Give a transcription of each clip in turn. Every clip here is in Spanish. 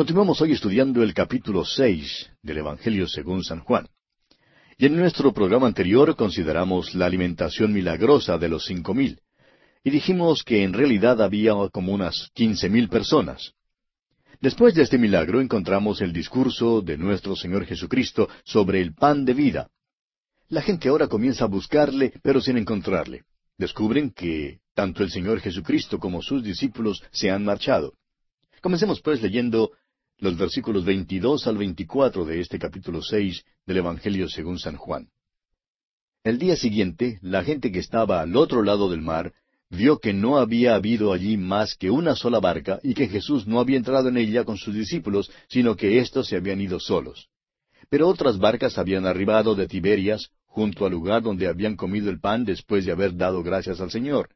Continuamos hoy estudiando el capítulo seis del Evangelio según San Juan. Y en nuestro programa anterior consideramos la alimentación milagrosa de los cinco mil, y dijimos que en realidad había como unas quince mil personas. Después de este milagro encontramos el discurso de nuestro Señor Jesucristo sobre el pan de vida. La gente ahora comienza a buscarle, pero sin encontrarle. Descubren que tanto el Señor Jesucristo como sus discípulos se han marchado. Comencemos pues leyendo los versículos 22 al 24 de este capítulo 6 del Evangelio según San Juan. El día siguiente, la gente que estaba al otro lado del mar vio que no había habido allí más que una sola barca y que Jesús no había entrado en ella con sus discípulos, sino que éstos se habían ido solos. Pero otras barcas habían arribado de Tiberias, junto al lugar donde habían comido el pan después de haber dado gracias al Señor.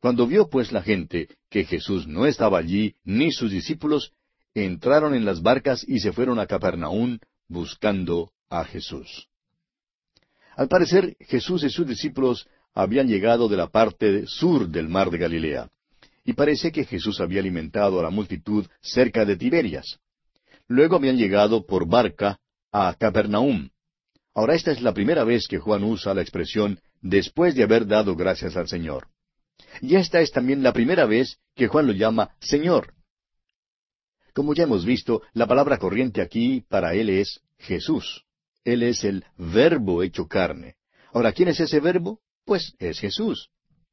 Cuando vio pues la gente que Jesús no estaba allí, ni sus discípulos, entraron en las barcas y se fueron a Capernaún buscando a Jesús. Al parecer, Jesús y sus discípulos habían llegado de la parte sur del mar de Galilea, y parece que Jesús había alimentado a la multitud cerca de Tiberias. Luego habían llegado por barca a Capernaum. Ahora esta es la primera vez que Juan usa la expresión después de haber dado gracias al Señor. Y esta es también la primera vez que Juan lo llama Señor. Como ya hemos visto, la palabra corriente aquí para él es Jesús. Él es el verbo hecho carne. Ahora, ¿quién es ese verbo? Pues es Jesús.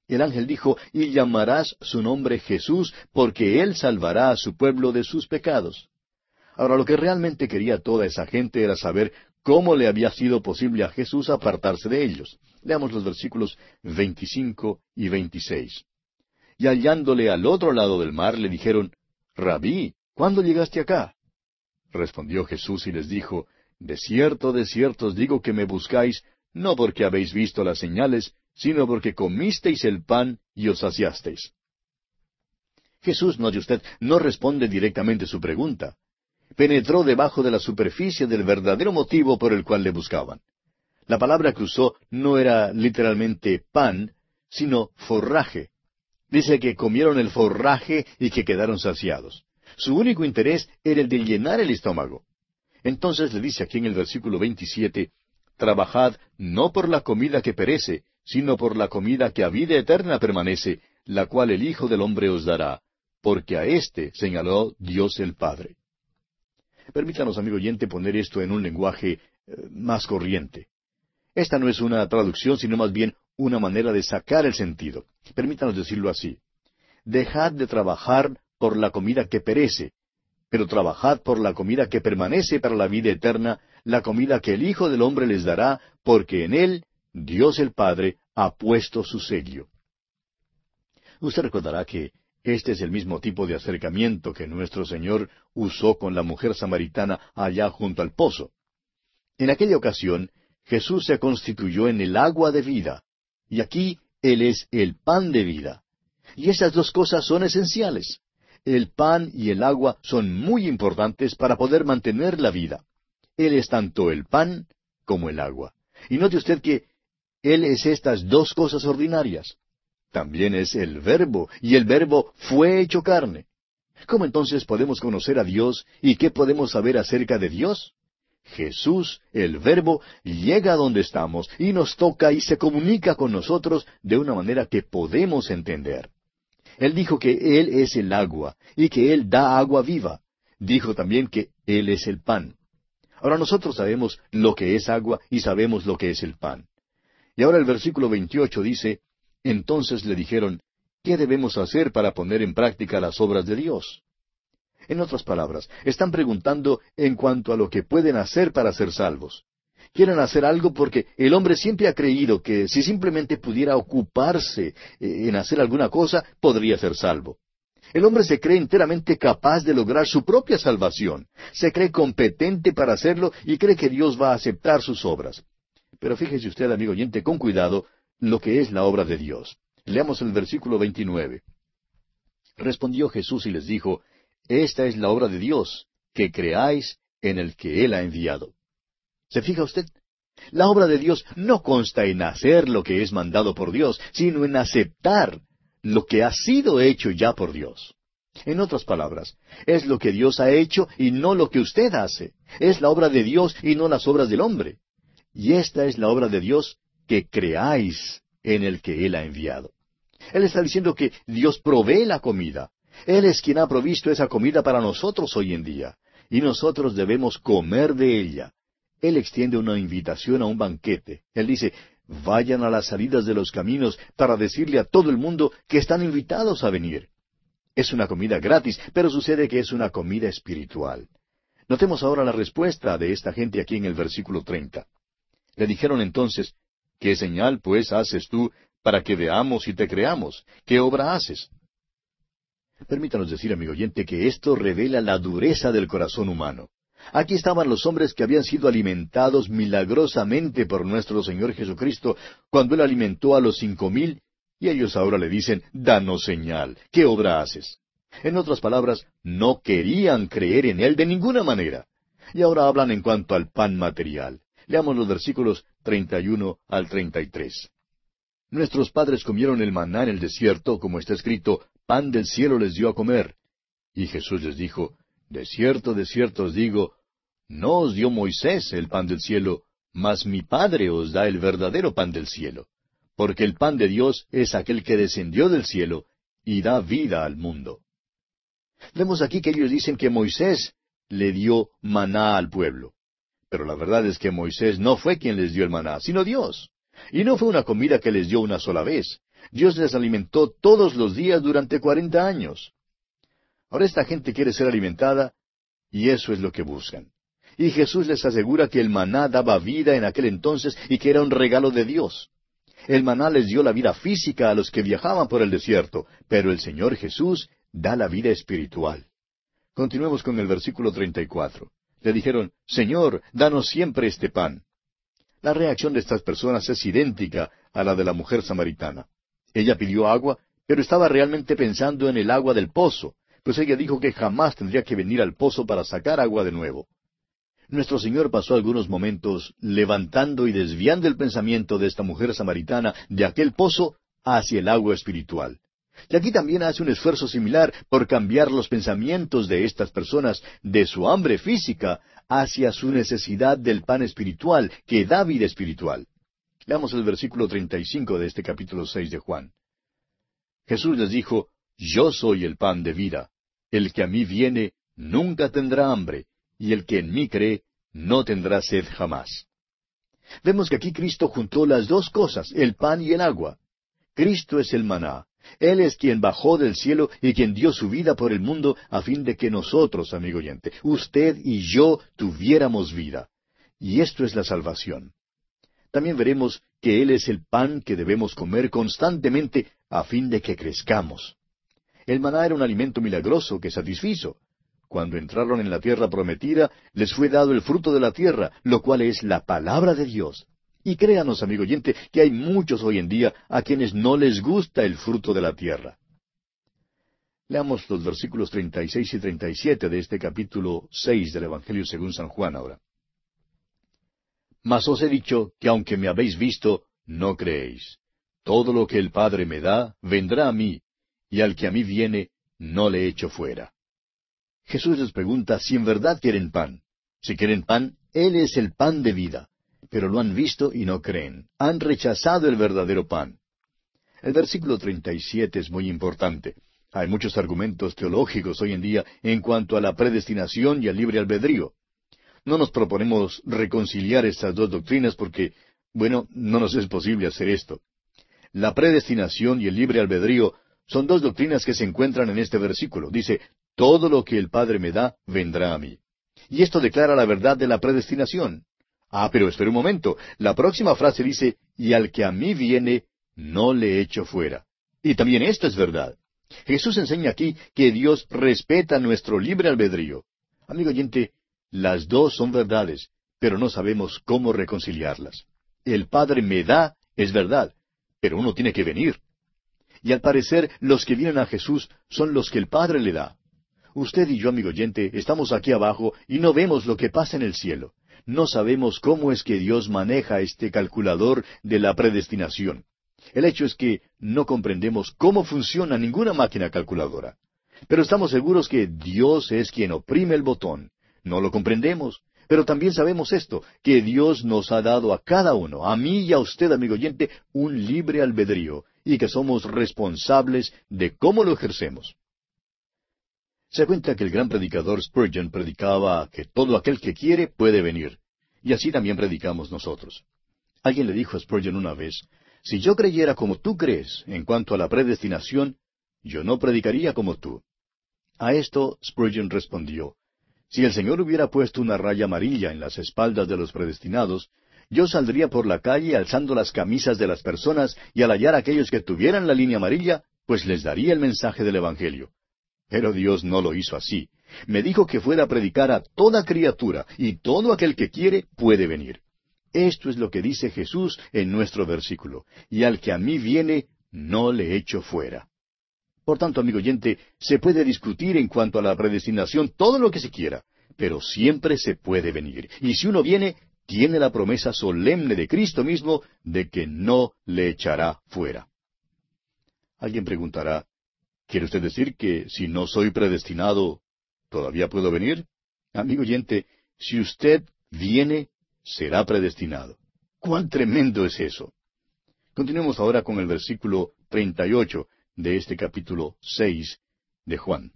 El ángel dijo, y llamarás su nombre Jesús, porque él salvará a su pueblo de sus pecados. Ahora, lo que realmente quería toda esa gente era saber cómo le había sido posible a Jesús apartarse de ellos. Leamos los versículos 25 y 26. Y hallándole al otro lado del mar, le dijeron, Rabí, ¿Cuándo llegaste acá? Respondió Jesús y les dijo, De cierto, de cierto os digo que me buscáis, no porque habéis visto las señales, sino porque comisteis el pan y os saciasteis. Jesús, note usted, no responde directamente su pregunta. Penetró debajo de la superficie del verdadero motivo por el cual le buscaban. La palabra que usó no era literalmente pan, sino forraje. Dice que comieron el forraje y que quedaron saciados. Su único interés era el de llenar el estómago. Entonces le dice aquí en el versículo 27, Trabajad no por la comida que perece, sino por la comida que a vida eterna permanece, la cual el Hijo del Hombre os dará, porque a éste señaló Dios el Padre. Permítanos, amigo oyente, poner esto en un lenguaje eh, más corriente. Esta no es una traducción, sino más bien una manera de sacar el sentido. Permítanos decirlo así. Dejad de trabajar por la comida que perece, pero trabajad por la comida que permanece para la vida eterna, la comida que el Hijo del Hombre les dará, porque en él Dios el Padre ha puesto su sello. Usted recordará que este es el mismo tipo de acercamiento que nuestro Señor usó con la mujer samaritana allá junto al pozo. En aquella ocasión, Jesús se constituyó en el agua de vida, y aquí Él es el pan de vida. Y esas dos cosas son esenciales el pan y el agua son muy importantes para poder mantener la vida. Él es tanto el pan como el agua. Y note usted que Él es estas dos cosas ordinarias. También es el verbo, y el verbo fue hecho carne. ¿Cómo entonces podemos conocer a Dios y qué podemos saber acerca de Dios? Jesús, el verbo, llega a donde estamos y nos toca y se comunica con nosotros de una manera que podemos entender. Él dijo que Él es el agua y que Él da agua viva. Dijo también que Él es el pan. Ahora nosotros sabemos lo que es agua y sabemos lo que es el pan. Y ahora el versículo 28 dice, entonces le dijeron, ¿qué debemos hacer para poner en práctica las obras de Dios? En otras palabras, están preguntando en cuanto a lo que pueden hacer para ser salvos quieren hacer algo porque el hombre siempre ha creído que si simplemente pudiera ocuparse eh, en hacer alguna cosa, podría ser salvo. El hombre se cree enteramente capaz de lograr su propia salvación, se cree competente para hacerlo y cree que Dios va a aceptar sus obras. Pero fíjese usted, amigo oyente, con cuidado lo que es la obra de Dios. Leamos el versículo 29. Respondió Jesús y les dijo, Esta es la obra de Dios, que creáis en el que Él ha enviado. ¿Se fija usted? La obra de Dios no consta en hacer lo que es mandado por Dios, sino en aceptar lo que ha sido hecho ya por Dios. En otras palabras, es lo que Dios ha hecho y no lo que usted hace. Es la obra de Dios y no las obras del hombre. Y esta es la obra de Dios, que creáis en el que Él ha enviado. Él está diciendo que Dios provee la comida. Él es quien ha provisto esa comida para nosotros hoy en día. Y nosotros debemos comer de ella. Él extiende una invitación a un banquete. Él dice, vayan a las salidas de los caminos para decirle a todo el mundo que están invitados a venir. Es una comida gratis, pero sucede que es una comida espiritual. Notemos ahora la respuesta de esta gente aquí en el versículo treinta. Le dijeron entonces, ¿qué señal pues haces tú para que veamos y te creamos? ¿Qué obra haces? Permítanos decir, amigo oyente, que esto revela la dureza del corazón humano. Aquí estaban los hombres que habían sido alimentados milagrosamente por nuestro Señor Jesucristo cuando Él alimentó a los cinco mil, y ellos ahora le dicen, danos señal, ¿qué obra haces? En otras palabras, no querían creer en Él de ninguna manera. Y ahora hablan en cuanto al pan material. Leamos los versículos 31 al 33. Nuestros padres comieron el maná en el desierto, como está escrito, pan del cielo les dio a comer. Y Jesús les dijo, De cierto, de cierto os digo, no os dio Moisés el pan del cielo, mas mi Padre os da el verdadero pan del cielo. Porque el pan de Dios es aquel que descendió del cielo y da vida al mundo. Vemos aquí que ellos dicen que Moisés le dio maná al pueblo. Pero la verdad es que Moisés no fue quien les dio el maná, sino Dios. Y no fue una comida que les dio una sola vez. Dios les alimentó todos los días durante cuarenta años. Ahora esta gente quiere ser alimentada y eso es lo que buscan. Y Jesús les asegura que el maná daba vida en aquel entonces y que era un regalo de Dios. El maná les dio la vida física a los que viajaban por el desierto, pero el Señor Jesús da la vida espiritual. Continuemos con el versículo 34. Le dijeron, Señor, danos siempre este pan. La reacción de estas personas es idéntica a la de la mujer samaritana. Ella pidió agua, pero estaba realmente pensando en el agua del pozo, pues ella dijo que jamás tendría que venir al pozo para sacar agua de nuevo. Nuestro Señor pasó algunos momentos levantando y desviando el pensamiento de esta mujer samaritana de aquel pozo hacia el agua espiritual. Y aquí también hace un esfuerzo similar por cambiar los pensamientos de estas personas de su hambre física hacia su necesidad del pan espiritual que da vida espiritual. Leamos el versículo 35 de este capítulo 6 de Juan. Jesús les dijo, Yo soy el pan de vida. El que a mí viene nunca tendrá hambre, y el que en mí cree no tendrá sed jamás. Vemos que aquí Cristo juntó las dos cosas, el pan y el agua. Cristo es el maná, él es quien bajó del cielo y quien dio su vida por el mundo a fin de que nosotros, amigo oyente, usted y yo tuviéramos vida. Y esto es la salvación. También veremos que Él es el pan que debemos comer constantemente a fin de que crezcamos. El maná era un alimento milagroso que satisfizo. Cuando entraron en la tierra prometida, les fue dado el fruto de la tierra, lo cual es la palabra de Dios. Y créanos, amigo oyente, que hay muchos hoy en día a quienes no les gusta el fruto de la tierra. Leamos los versículos 36 y 37 de este capítulo 6 del Evangelio según San Juan ahora. Mas os he dicho que aunque me habéis visto, no creéis. Todo lo que el Padre me da, vendrá a mí, y al que a mí viene, no le echo fuera. Jesús les pregunta si en verdad quieren pan. Si quieren pan, Él es el pan de vida pero lo han visto y no creen. Han rechazado el verdadero pan. El versículo 37 es muy importante. Hay muchos argumentos teológicos hoy en día en cuanto a la predestinación y al libre albedrío. No nos proponemos reconciliar estas dos doctrinas porque, bueno, no nos es posible hacer esto. La predestinación y el libre albedrío son dos doctrinas que se encuentran en este versículo. Dice, todo lo que el Padre me da, vendrá a mí. Y esto declara la verdad de la predestinación. Ah, pero espera un momento. La próxima frase dice, y al que a mí viene, no le echo fuera. Y también esto es verdad. Jesús enseña aquí que Dios respeta nuestro libre albedrío. Amigo oyente, las dos son verdades, pero no sabemos cómo reconciliarlas. El Padre me da, es verdad, pero uno tiene que venir. Y al parecer, los que vienen a Jesús son los que el Padre le da. Usted y yo, amigo oyente, estamos aquí abajo y no vemos lo que pasa en el cielo no sabemos cómo es que Dios maneja este calculador de la predestinación. El hecho es que no comprendemos cómo funciona ninguna máquina calculadora. Pero estamos seguros que Dios es quien oprime el botón. No lo comprendemos, pero también sabemos esto, que Dios nos ha dado a cada uno, a mí y a usted, amigo oyente, un libre albedrío, y que somos responsables de cómo lo ejercemos. Se cuenta que el gran predicador Spurgeon predicaba que todo aquel que quiere puede venir, y así también predicamos nosotros. Alguien le dijo a Spurgeon una vez, si yo creyera como tú crees en cuanto a la predestinación, yo no predicaría como tú. A esto Spurgeon respondió, si el Señor hubiera puesto una raya amarilla en las espaldas de los predestinados, yo saldría por la calle alzando las camisas de las personas y al hallar a aquellos que tuvieran la línea amarilla, pues les daría el mensaje del Evangelio. Pero Dios no lo hizo así. Me dijo que fuera a predicar a toda criatura, y todo aquel que quiere puede venir. Esto es lo que dice Jesús en nuestro versículo. Y al que a mí viene, no le echo fuera. Por tanto, amigo oyente, se puede discutir en cuanto a la predestinación todo lo que se quiera, pero siempre se puede venir. Y si uno viene, tiene la promesa solemne de Cristo mismo de que no le echará fuera. Alguien preguntará, ¿quiere usted decir que si no soy predestinado, todavía puedo venir? Amigo oyente, si usted viene, será predestinado. ¿Cuán tremendo es eso? Continuemos ahora con el versículo 38 de este capítulo seis de Juan.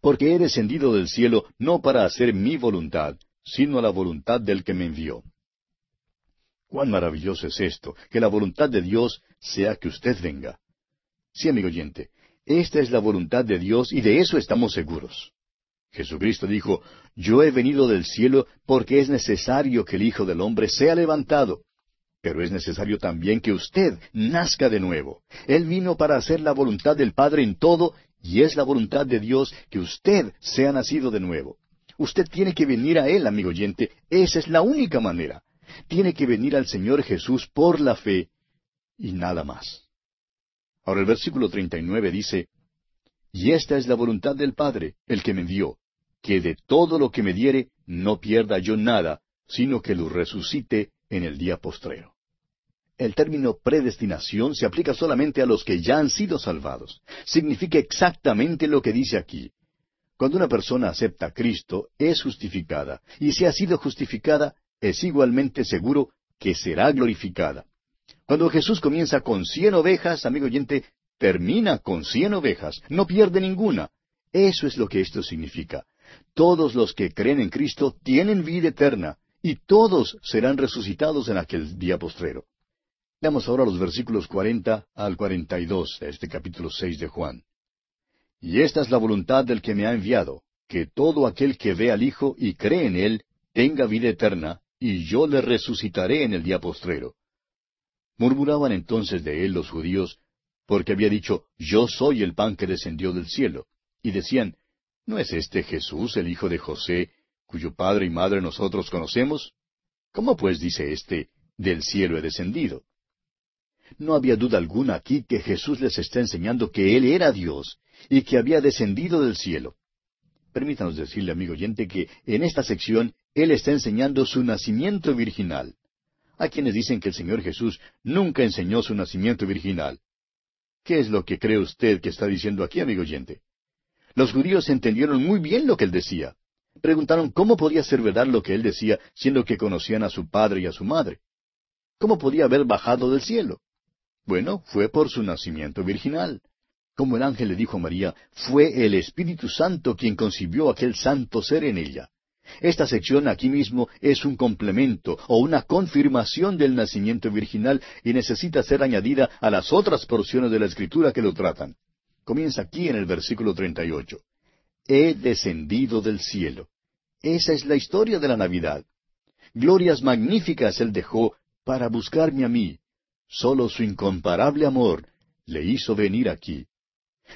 Porque he descendido del cielo no para hacer mi voluntad, sino la voluntad del que me envió. Cuán maravilloso es esto, que la voluntad de Dios sea que usted venga. Sí, amigo oyente, esta es la voluntad de Dios y de eso estamos seguros. Jesucristo dijo, Yo he venido del cielo porque es necesario que el Hijo del Hombre sea levantado. Pero es necesario también que usted nazca de nuevo. Él vino para hacer la voluntad del Padre en todo, y es la voluntad de Dios que usted sea nacido de nuevo. Usted tiene que venir a Él, amigo oyente. Esa es la única manera. Tiene que venir al Señor Jesús por la fe y nada más. Ahora el versículo 39 dice, Y esta es la voluntad del Padre, el que me dio, que de todo lo que me diere no pierda yo nada, sino que lo resucite en el día postrero. El término predestinación se aplica solamente a los que ya han sido salvados. Significa exactamente lo que dice aquí. Cuando una persona acepta a Cristo, es justificada, y si ha sido justificada, es igualmente seguro que será glorificada. Cuando Jesús comienza con cien ovejas, amigo oyente, termina con cien ovejas, no pierde ninguna. Eso es lo que esto significa. Todos los que creen en Cristo tienen vida eterna, y todos serán resucitados en aquel día postrero. Veamos ahora los versículos cuarenta al cuarenta y dos de este capítulo seis de Juan. Y esta es la voluntad del que me ha enviado, que todo aquel que ve al Hijo y cree en él tenga vida eterna, y yo le resucitaré en el día postrero. Murmuraban entonces de él los judíos, porque había dicho, Yo soy el pan que descendió del cielo. Y decían, ¿No es este Jesús, el hijo de José, cuyo padre y madre nosotros conocemos? ¿Cómo pues dice éste, del cielo he descendido? No había duda alguna aquí que Jesús les está enseñando que Él era Dios y que había descendido del cielo. Permítanos decirle, amigo oyente, que en esta sección Él está enseñando su nacimiento virginal. Hay quienes dicen que el Señor Jesús nunca enseñó su nacimiento virginal. ¿Qué es lo que cree usted que está diciendo aquí, amigo oyente? Los judíos entendieron muy bien lo que él decía. Preguntaron cómo podía ser verdad lo que él decía, siendo que conocían a su padre y a su madre. ¿Cómo podía haber bajado del cielo? Bueno, fue por su nacimiento virginal. Como el ángel le dijo a María, fue el Espíritu Santo quien concibió aquel santo ser en ella. Esta sección aquí mismo es un complemento o una confirmación del nacimiento virginal y necesita ser añadida a las otras porciones de la Escritura que lo tratan. Comienza aquí en el versículo 38. He descendido del cielo. Esa es la historia de la Navidad. Glorias magníficas Él dejó para buscarme a mí, Solo su incomparable amor le hizo venir aquí.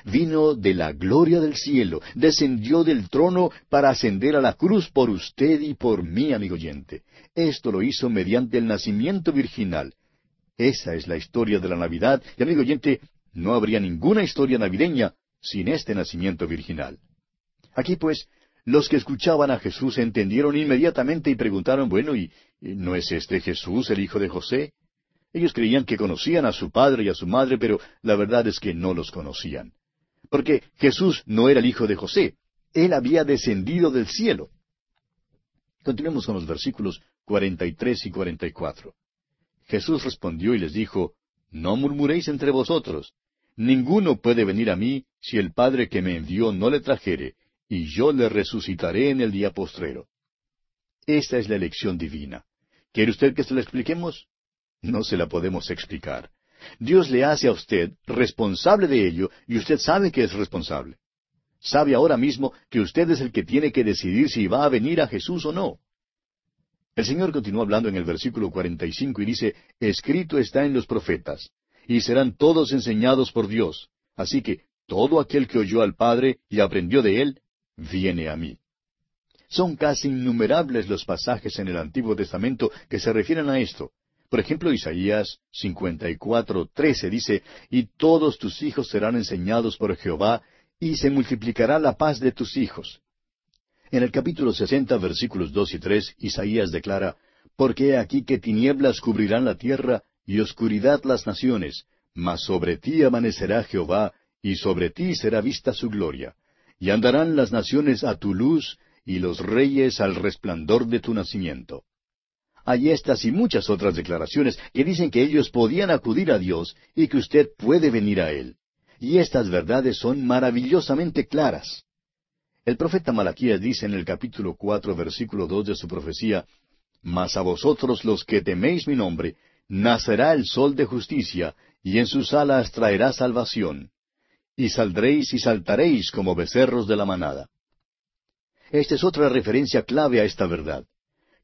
Vino de la gloria del cielo, descendió del trono para ascender a la cruz por usted y por mí, amigo oyente. Esto lo hizo mediante el nacimiento virginal. Esa es la historia de la Navidad, y amigo oyente, no habría ninguna historia navideña sin este nacimiento virginal. Aquí pues, los que escuchaban a Jesús entendieron inmediatamente y preguntaron, bueno, ¿y no es este Jesús el hijo de José? Ellos creían que conocían a su padre y a su madre, pero la verdad es que no los conocían. Porque Jesús no era el hijo de José, él había descendido del cielo. Continuemos con los versículos 43 y 44. Jesús respondió y les dijo, No murmuréis entre vosotros. Ninguno puede venir a mí si el Padre que me envió no le trajere, y yo le resucitaré en el día postrero. Esta es la elección divina. ¿Quiere usted que se la expliquemos? No se la podemos explicar. Dios le hace a usted responsable de ello y usted sabe que es responsable. Sabe ahora mismo que usted es el que tiene que decidir si va a venir a Jesús o no. El Señor continúa hablando en el versículo 45 y dice, Escrito está en los profetas, y serán todos enseñados por Dios. Así que todo aquel que oyó al Padre y aprendió de él, viene a mí. Son casi innumerables los pasajes en el Antiguo Testamento que se refieren a esto. Por ejemplo, Isaías 54:13 dice, Y todos tus hijos serán enseñados por Jehová, y se multiplicará la paz de tus hijos. En el capítulo 60, versículos dos y tres, Isaías declara, Porque he aquí que tinieblas cubrirán la tierra, y oscuridad las naciones, mas sobre ti amanecerá Jehová, y sobre ti será vista su gloria. Y andarán las naciones a tu luz, y los reyes al resplandor de tu nacimiento. Hay estas y muchas otras declaraciones que dicen que ellos podían acudir a Dios y que usted puede venir a Él. Y estas verdades son maravillosamente claras. El profeta Malaquías dice en el capítulo cuatro, versículo dos de su profecía, Mas a vosotros los que teméis mi nombre, nacerá el sol de justicia, y en sus alas traerá salvación. Y saldréis y saltaréis como becerros de la manada. Esta es otra referencia clave a esta verdad.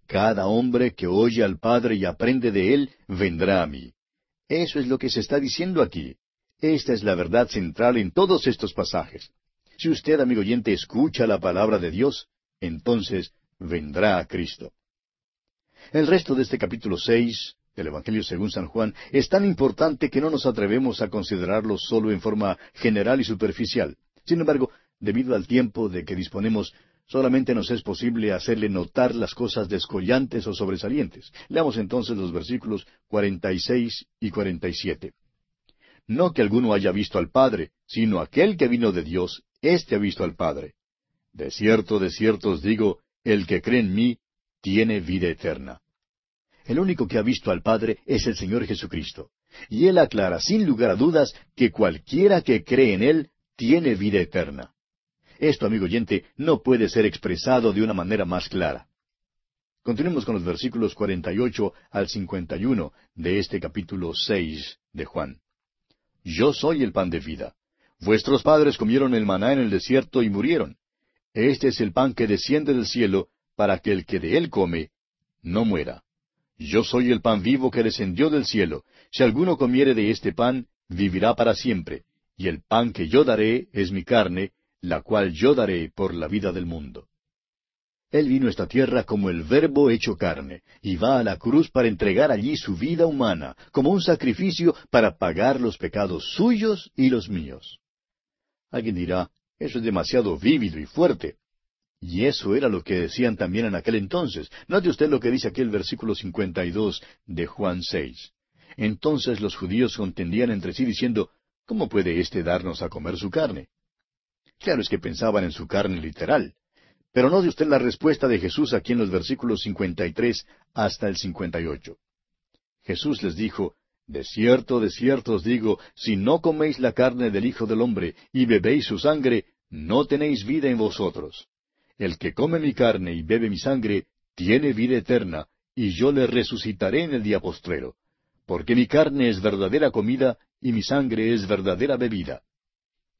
Cada hombre que oye al Padre y aprende de Él, vendrá a mí. Eso es lo que se está diciendo aquí. Esta es la verdad central en todos estos pasajes. Si usted, amigo oyente, escucha la palabra de Dios, entonces vendrá a Cristo. El resto de este capítulo seis del Evangelio según San Juan es tan importante que no nos atrevemos a considerarlo solo en forma general y superficial. Sin embargo, debido al tiempo de que disponemos, solamente nos es posible hacerle notar las cosas descollantes o sobresalientes. Leamos entonces los versículos 46 y 47. No que alguno haya visto al Padre, sino aquel que vino de Dios, éste ha visto al Padre. De cierto, de cierto os digo, el que cree en mí, tiene vida eterna. El único que ha visto al Padre es el Señor Jesucristo. Y Él aclara sin lugar a dudas que cualquiera que cree en Él tiene vida eterna. Esto, amigo oyente, no puede ser expresado de una manera más clara. Continuemos con los versículos 48 al 51 de este capítulo 6 de Juan. Yo soy el pan de vida. Vuestros padres comieron el maná en el desierto y murieron. Este es el pan que desciende del cielo, para que el que de él come no muera. Yo soy el pan vivo que descendió del cielo. Si alguno comiere de este pan, vivirá para siempre. Y el pan que yo daré es mi carne, la cual yo daré por la vida del mundo. Él vino a esta tierra como el Verbo hecho carne, y va a la cruz para entregar allí su vida humana, como un sacrificio para pagar los pecados suyos y los míos. Alguien dirá, eso es demasiado vívido y fuerte. Y eso era lo que decían también en aquel entonces. Note usted lo que dice aquí el versículo 52 de Juan 6. Entonces los judíos contendían entre sí diciendo, ¿cómo puede éste darnos a comer su carne? Claro es que pensaban en su carne literal. Pero note usted la respuesta de Jesús aquí en los versículos 53 hasta el 58. Jesús les dijo, De cierto, de cierto os digo, si no coméis la carne del Hijo del Hombre y bebéis su sangre, no tenéis vida en vosotros. El que come mi carne y bebe mi sangre, tiene vida eterna, y yo le resucitaré en el día postrero. Porque mi carne es verdadera comida y mi sangre es verdadera bebida.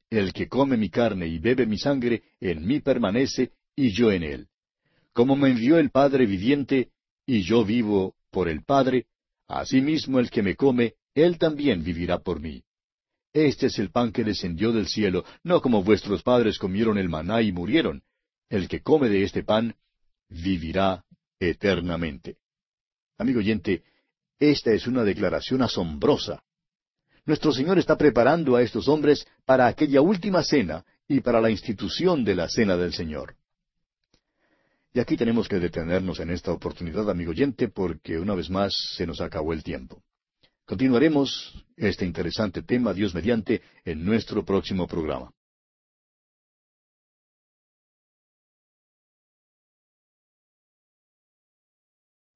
El que come mi carne y bebe mi sangre, en mí permanece, y yo en él. Como me envió el Padre viviente, y yo vivo por el Padre, asimismo el que me come, él también vivirá por mí. Este es el pan que descendió del cielo, no como vuestros padres comieron el maná y murieron. El que come de este pan, vivirá eternamente. Amigo oyente, esta es una declaración asombrosa. Nuestro Señor está preparando a estos hombres para aquella última cena y para la institución de la cena del Señor. Y aquí tenemos que detenernos en esta oportunidad, amigo oyente, porque una vez más se nos acabó el tiempo. Continuaremos este interesante tema, Dios mediante, en nuestro próximo programa.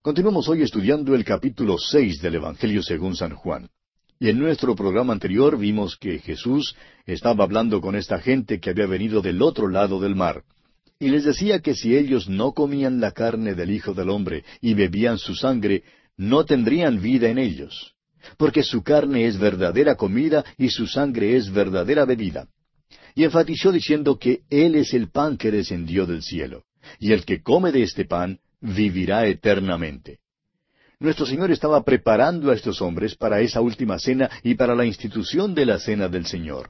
Continuamos hoy estudiando el capítulo seis del Evangelio según San Juan. Y en nuestro programa anterior vimos que Jesús estaba hablando con esta gente que había venido del otro lado del mar. Y les decía que si ellos no comían la carne del Hijo del Hombre y bebían su sangre, no tendrían vida en ellos. Porque su carne es verdadera comida y su sangre es verdadera bebida. Y enfatizó diciendo que Él es el pan que descendió del cielo. Y el que come de este pan vivirá eternamente. Nuestro Señor estaba preparando a estos hombres para esa última cena y para la institución de la cena del Señor.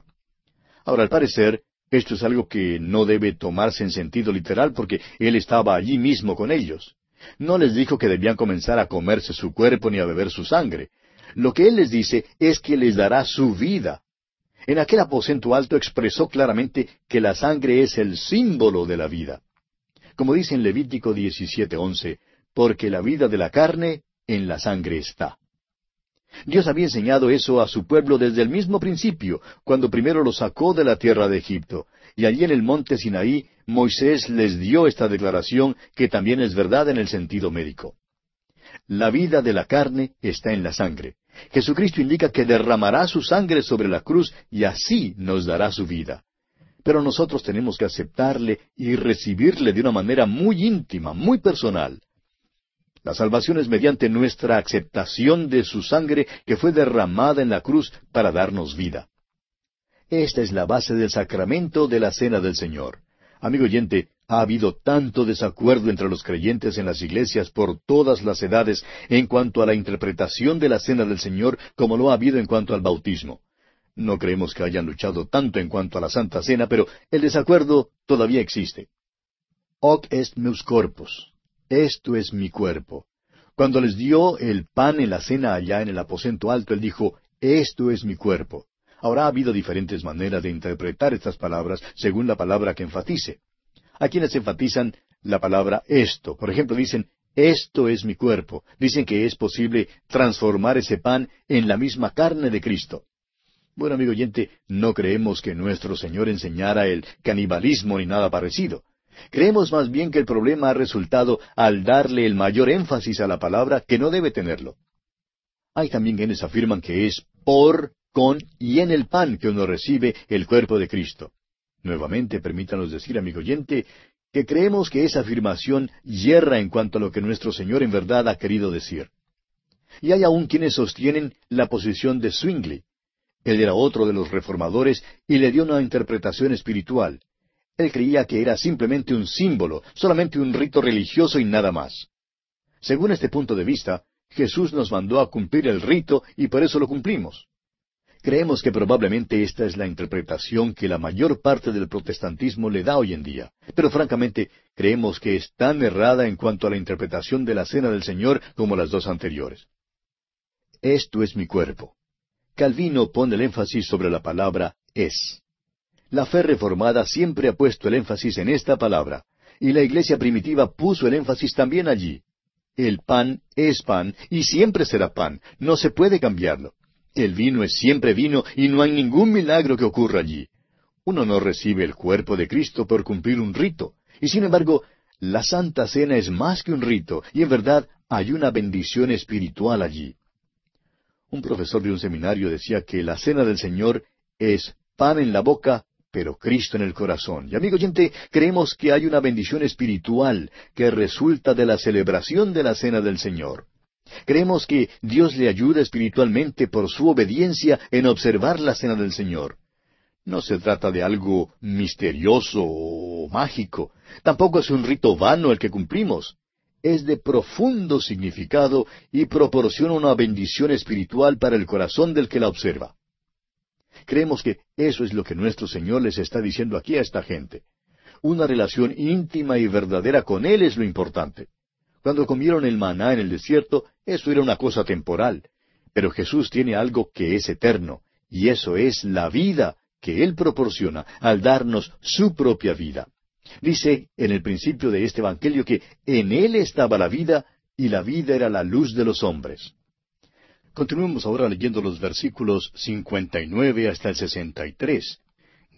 Ahora, al parecer, esto es algo que no debe tomarse en sentido literal porque Él estaba allí mismo con ellos. No les dijo que debían comenzar a comerse su cuerpo ni a beber su sangre. Lo que Él les dice es que les dará su vida. En aquel aposento alto expresó claramente que la sangre es el símbolo de la vida como dice en Levítico 17:11, porque la vida de la carne en la sangre está. Dios había enseñado eso a su pueblo desde el mismo principio, cuando primero lo sacó de la tierra de Egipto, y allí en el monte Sinaí Moisés les dio esta declaración que también es verdad en el sentido médico. La vida de la carne está en la sangre. Jesucristo indica que derramará su sangre sobre la cruz y así nos dará su vida pero nosotros tenemos que aceptarle y recibirle de una manera muy íntima, muy personal. La salvación es mediante nuestra aceptación de su sangre que fue derramada en la cruz para darnos vida. Esta es la base del sacramento de la cena del Señor. Amigo oyente, ha habido tanto desacuerdo entre los creyentes en las iglesias por todas las edades en cuanto a la interpretación de la cena del Señor como lo ha habido en cuanto al bautismo. No creemos que hayan luchado tanto en cuanto a la Santa Cena, pero el desacuerdo todavía existe. Hoc est meus corpus. Esto es mi cuerpo. Cuando les dio el pan en la cena allá en el aposento alto, él dijo, Esto es mi cuerpo. Ahora ha habido diferentes maneras de interpretar estas palabras según la palabra que enfatice. Hay quienes enfatizan la palabra esto. Por ejemplo, dicen, esto es mi cuerpo. Dicen que es posible transformar ese pan en la misma carne de Cristo. Bueno, amigo oyente, no creemos que nuestro Señor enseñara el canibalismo ni nada parecido. Creemos más bien que el problema ha resultado al darle el mayor énfasis a la palabra que no debe tenerlo. Hay también quienes afirman que es por, con y en el pan que uno recibe el cuerpo de Cristo. Nuevamente, permítanos decir, amigo oyente, que creemos que esa afirmación yerra en cuanto a lo que nuestro Señor en verdad ha querido decir. Y hay aún quienes sostienen la posición de Zwingli, él era otro de los reformadores y le dio una interpretación espiritual. Él creía que era simplemente un símbolo, solamente un rito religioso y nada más. Según este punto de vista, Jesús nos mandó a cumplir el rito y por eso lo cumplimos. Creemos que probablemente esta es la interpretación que la mayor parte del protestantismo le da hoy en día, pero francamente creemos que es tan errada en cuanto a la interpretación de la cena del Señor como las dos anteriores. Esto es mi cuerpo. Calvino pone el énfasis sobre la palabra es. La fe reformada siempre ha puesto el énfasis en esta palabra, y la iglesia primitiva puso el énfasis también allí. El pan es pan y siempre será pan, no se puede cambiarlo. El vino es siempre vino y no hay ningún milagro que ocurra allí. Uno no recibe el cuerpo de Cristo por cumplir un rito, y sin embargo, la Santa Cena es más que un rito, y en verdad hay una bendición espiritual allí. Un profesor de un seminario decía que la cena del Señor es pan en la boca, pero Cristo en el corazón. Y amigo oyente, creemos que hay una bendición espiritual que resulta de la celebración de la cena del Señor. Creemos que Dios le ayuda espiritualmente por su obediencia en observar la cena del Señor. No se trata de algo misterioso o mágico. Tampoco es un rito vano el que cumplimos es de profundo significado y proporciona una bendición espiritual para el corazón del que la observa. Creemos que eso es lo que nuestro Señor les está diciendo aquí a esta gente. Una relación íntima y verdadera con Él es lo importante. Cuando comieron el maná en el desierto, eso era una cosa temporal. Pero Jesús tiene algo que es eterno, y eso es la vida que Él proporciona al darnos su propia vida. Dice en el principio de este Evangelio que en Él estaba la vida y la vida era la luz de los hombres. Continuemos ahora leyendo los versículos 59 hasta el 63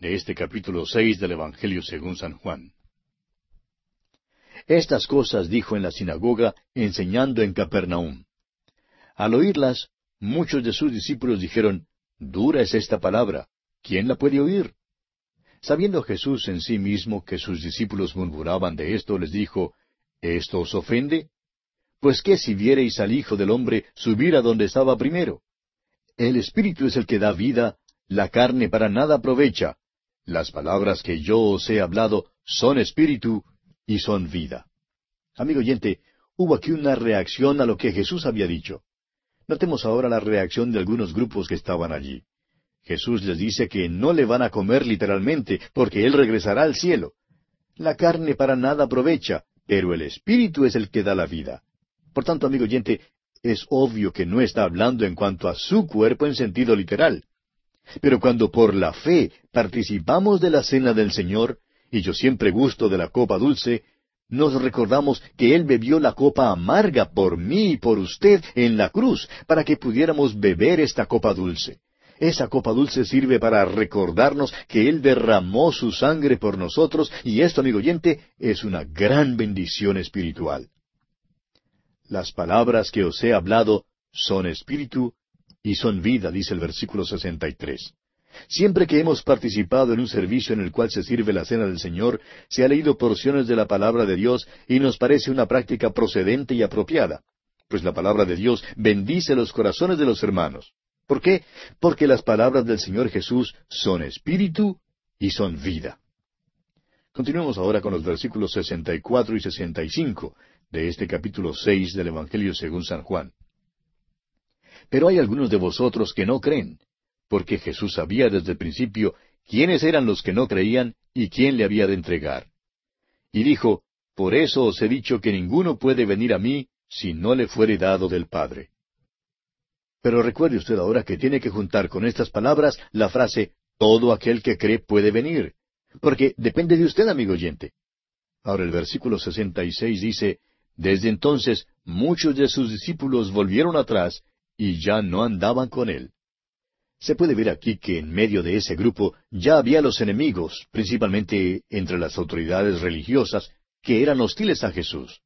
de este capítulo 6 del Evangelio según San Juan. Estas cosas dijo en la sinagoga, enseñando en Capernaum. Al oírlas, muchos de sus discípulos dijeron, Dura es esta palabra, ¿quién la puede oír? Sabiendo Jesús en sí mismo que sus discípulos murmuraban de esto, les dijo, ¿Esto os ofende? Pues qué si viereis al Hijo del hombre subir a donde estaba primero. El Espíritu es el que da vida, la carne para nada aprovecha. Las palabras que yo os he hablado son espíritu y son vida. Amigo oyente, hubo aquí una reacción a lo que Jesús había dicho. Notemos ahora la reacción de algunos grupos que estaban allí. Jesús les dice que no le van a comer literalmente, porque Él regresará al cielo. La carne para nada aprovecha, pero el Espíritu es el que da la vida. Por tanto, amigo oyente, es obvio que no está hablando en cuanto a su cuerpo en sentido literal. Pero cuando por la fe participamos de la cena del Señor, y yo siempre gusto de la copa dulce, nos recordamos que Él bebió la copa amarga por mí y por usted en la cruz, para que pudiéramos beber esta copa dulce. Esa copa dulce sirve para recordarnos que Él derramó su sangre por nosotros, y esto, amigo oyente, es una gran bendición espiritual. Las palabras que os he hablado son espíritu y son vida, dice el versículo 63. Siempre que hemos participado en un servicio en el cual se sirve la cena del Señor, se ha leído porciones de la palabra de Dios y nos parece una práctica procedente y apropiada, pues la palabra de Dios bendice los corazones de los hermanos. ¿Por qué? Porque las palabras del Señor Jesús son espíritu y son vida. Continuemos ahora con los versículos 64 y 65 de este capítulo 6 del Evangelio según San Juan. Pero hay algunos de vosotros que no creen, porque Jesús sabía desde el principio quiénes eran los que no creían y quién le había de entregar. Y dijo, Por eso os he dicho que ninguno puede venir a mí si no le fuere dado del Padre. Pero recuerde usted ahora que tiene que juntar con estas palabras la frase, todo aquel que cree puede venir, porque depende de usted, amigo oyente. Ahora el versículo 66 dice, Desde entonces muchos de sus discípulos volvieron atrás y ya no andaban con él. Se puede ver aquí que en medio de ese grupo ya había los enemigos, principalmente entre las autoridades religiosas, que eran hostiles a Jesús.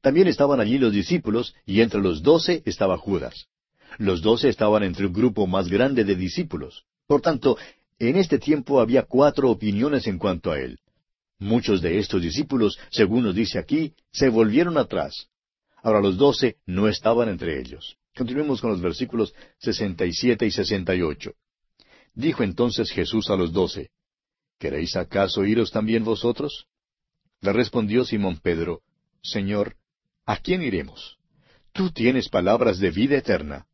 También estaban allí los discípulos, y entre los doce estaba Judas. Los doce estaban entre un grupo más grande de discípulos. Por tanto, en este tiempo había cuatro opiniones en cuanto a él. Muchos de estos discípulos, según nos dice aquí, se volvieron atrás. Ahora los doce no estaban entre ellos. Continuemos con los versículos 67 y 68. Dijo entonces Jesús a los doce, ¿Queréis acaso iros también vosotros? Le respondió Simón Pedro, Señor, ¿a quién iremos? Tú tienes palabras de vida eterna.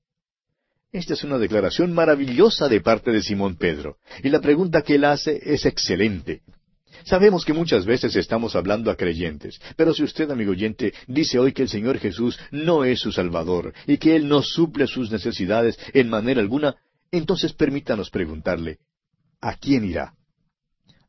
Esta es una declaración maravillosa de parte de Simón Pedro, y la pregunta que él hace es excelente. Sabemos que muchas veces estamos hablando a creyentes, pero si usted, amigo oyente, dice hoy que el Señor Jesús no es su Salvador y que Él no suple sus necesidades en manera alguna, entonces permítanos preguntarle, ¿a quién irá?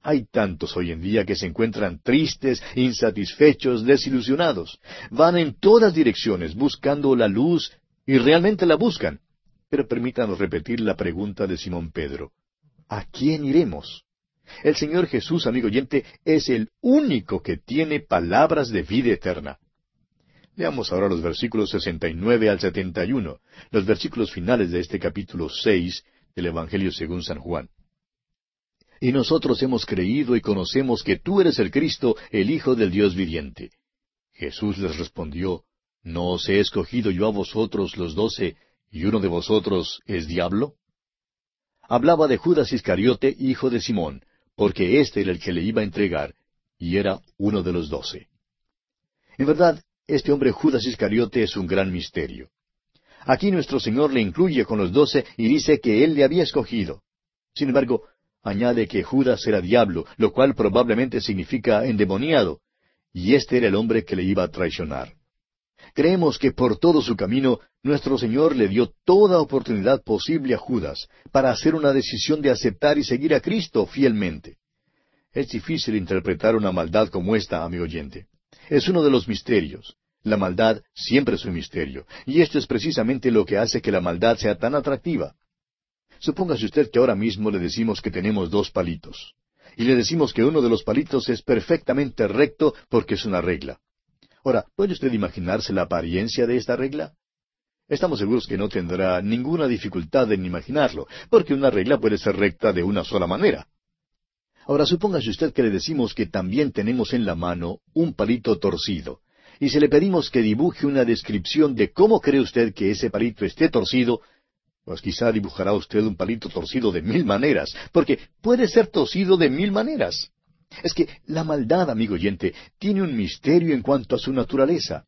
Hay tantos hoy en día que se encuentran tristes, insatisfechos, desilusionados. Van en todas direcciones buscando la luz y realmente la buscan. Pero permítanos repetir la pregunta de Simón Pedro. ¿A quién iremos? El Señor Jesús, amigo oyente, es el único que tiene palabras de vida eterna. Leamos ahora los versículos 69 al 71, los versículos finales de este capítulo 6 del Evangelio según San Juan. Y nosotros hemos creído y conocemos que tú eres el Cristo, el Hijo del Dios viviente. Jesús les respondió, ¿No os he escogido yo a vosotros los doce, y uno de vosotros es diablo? Hablaba de Judas Iscariote, hijo de Simón, porque éste era el que le iba a entregar, y era uno de los doce. En verdad, este hombre Judas Iscariote es un gran misterio. Aquí nuestro Señor le incluye con los doce y dice que él le había escogido. Sin embargo, añade que Judas era diablo, lo cual probablemente significa endemoniado, y este era el hombre que le iba a traicionar. Creemos que por todo su camino nuestro Señor le dio toda oportunidad posible a Judas para hacer una decisión de aceptar y seguir a Cristo fielmente. Es difícil interpretar una maldad como esta, amigo oyente. Es uno de los misterios. La maldad siempre es un misterio, y esto es precisamente lo que hace que la maldad sea tan atractiva. Supóngase usted que ahora mismo le decimos que tenemos dos palitos, y le decimos que uno de los palitos es perfectamente recto porque es una regla Ahora, ¿puede usted imaginarse la apariencia de esta regla? Estamos seguros que no tendrá ninguna dificultad en imaginarlo, porque una regla puede ser recta de una sola manera. Ahora supóngase usted que le decimos que también tenemos en la mano un palito torcido, y si le pedimos que dibuje una descripción de cómo cree usted que ese palito esté torcido, pues quizá dibujará usted un palito torcido de mil maneras, porque puede ser torcido de mil maneras. Es que la maldad, amigo oyente, tiene un misterio en cuanto a su naturaleza.